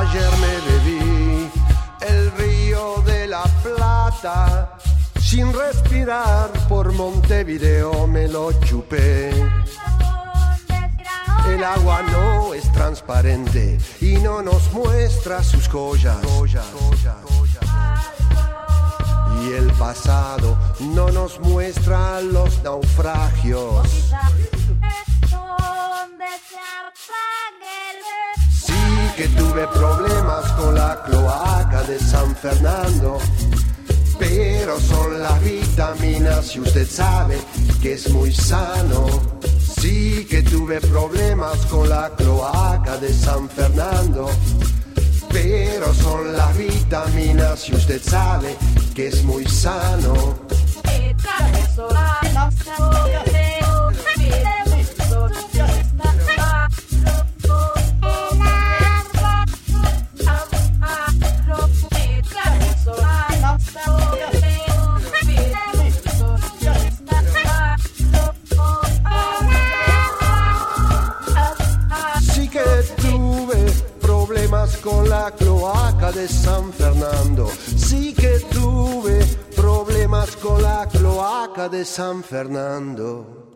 Ayer me bebí el río de la Plata, sin respirar por Montevideo me lo chupé. El agua no es transparente y no nos muestra sus joyas. Y el pasado no nos muestra los naufragios. Sí que tuve problemas con la cloaca de San Fernando, pero son las vitaminas y usted sabe que es muy sano. Sí que tuve problemas con la cloaca de San Fernando, pero son las vitaminas y usted sabe que es muy sano. La cloaca de San Fernando. Sí que tuve problemas con la cloaca de San Fernando.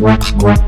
What?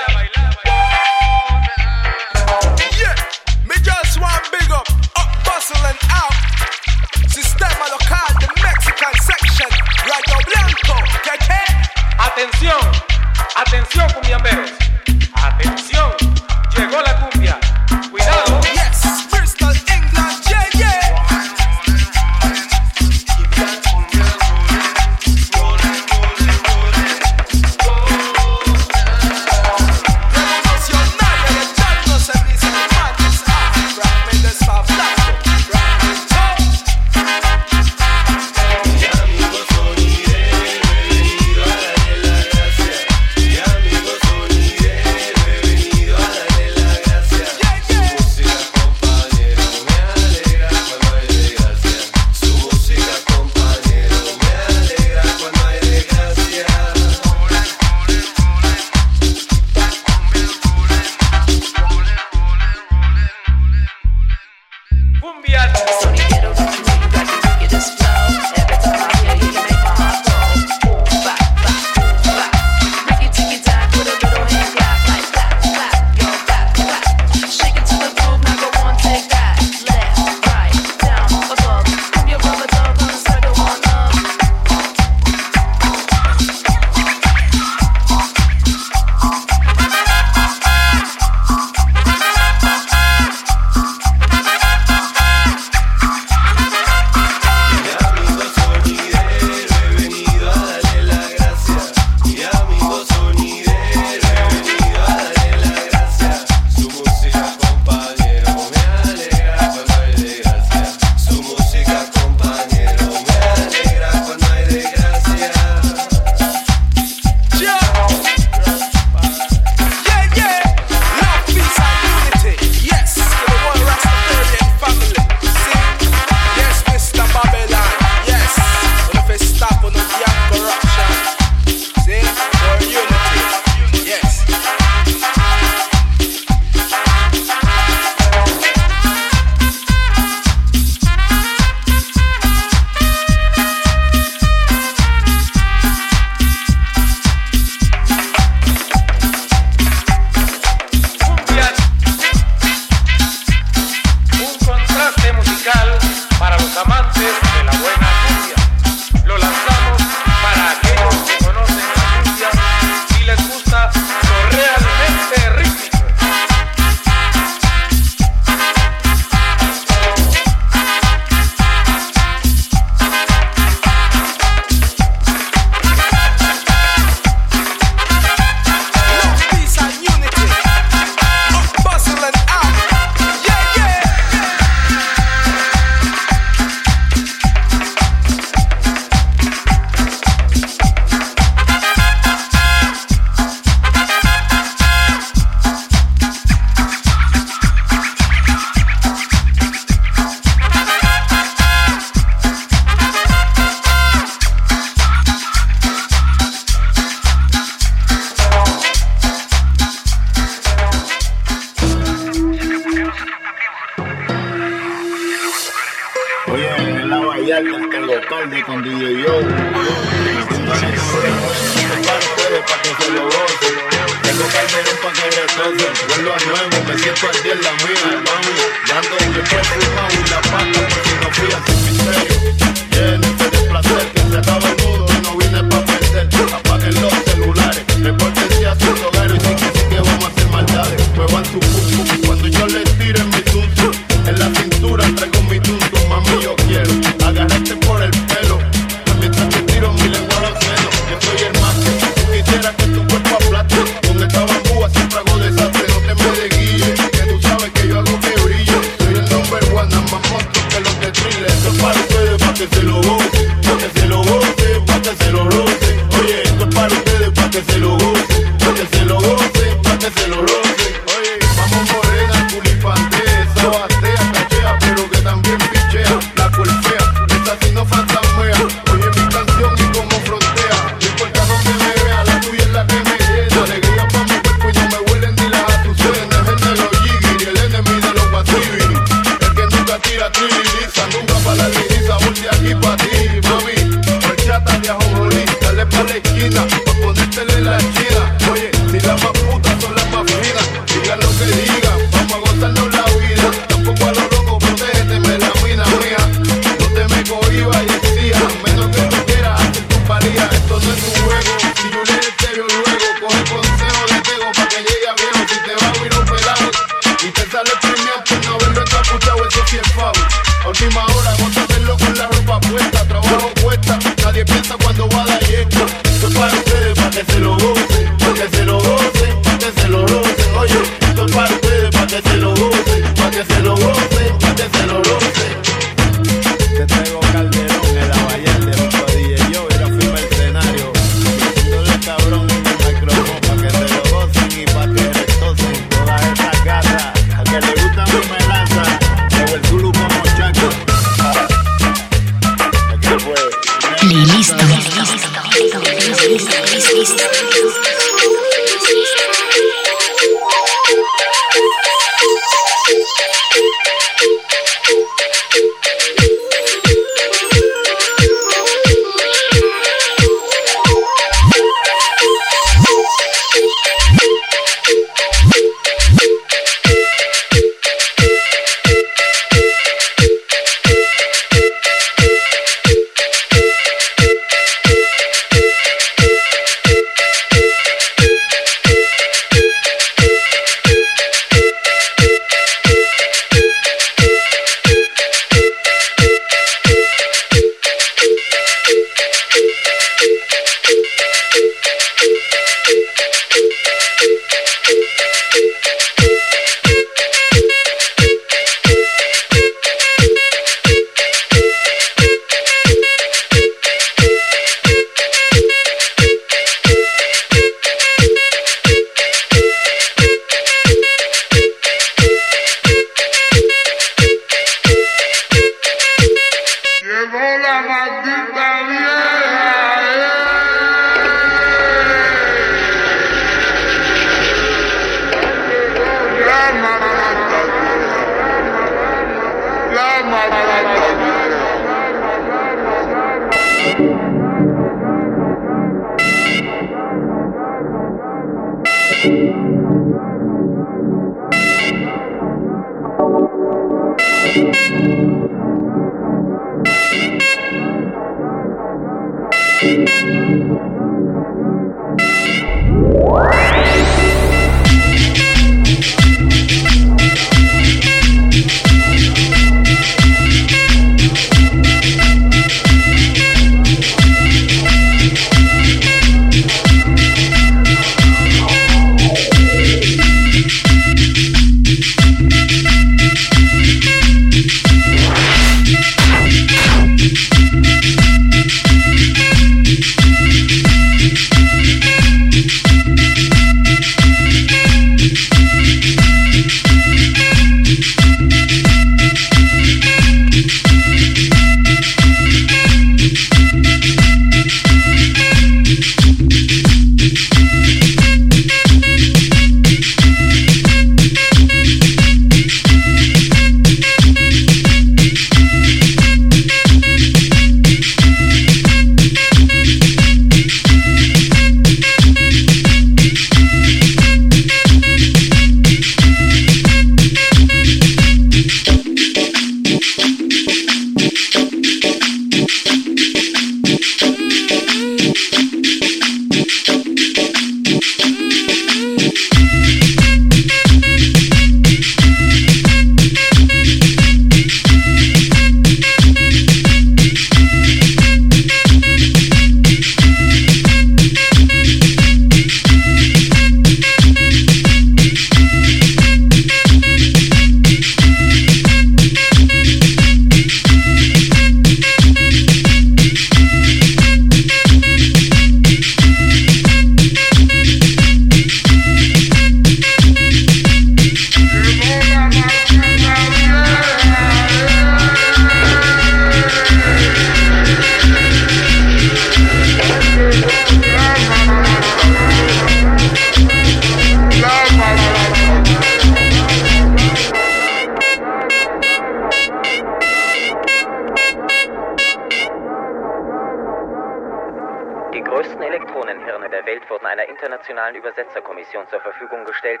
internationalen Übersetzerkommission zur Verfügung gestellt,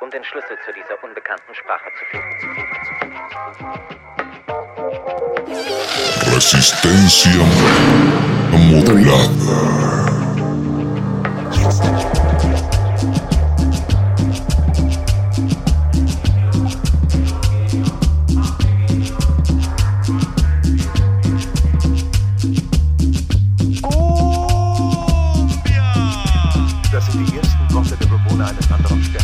um den Schlüssel zu dieser unbekannten Sprache zu finden. Resistencia modulada. anderen Stern.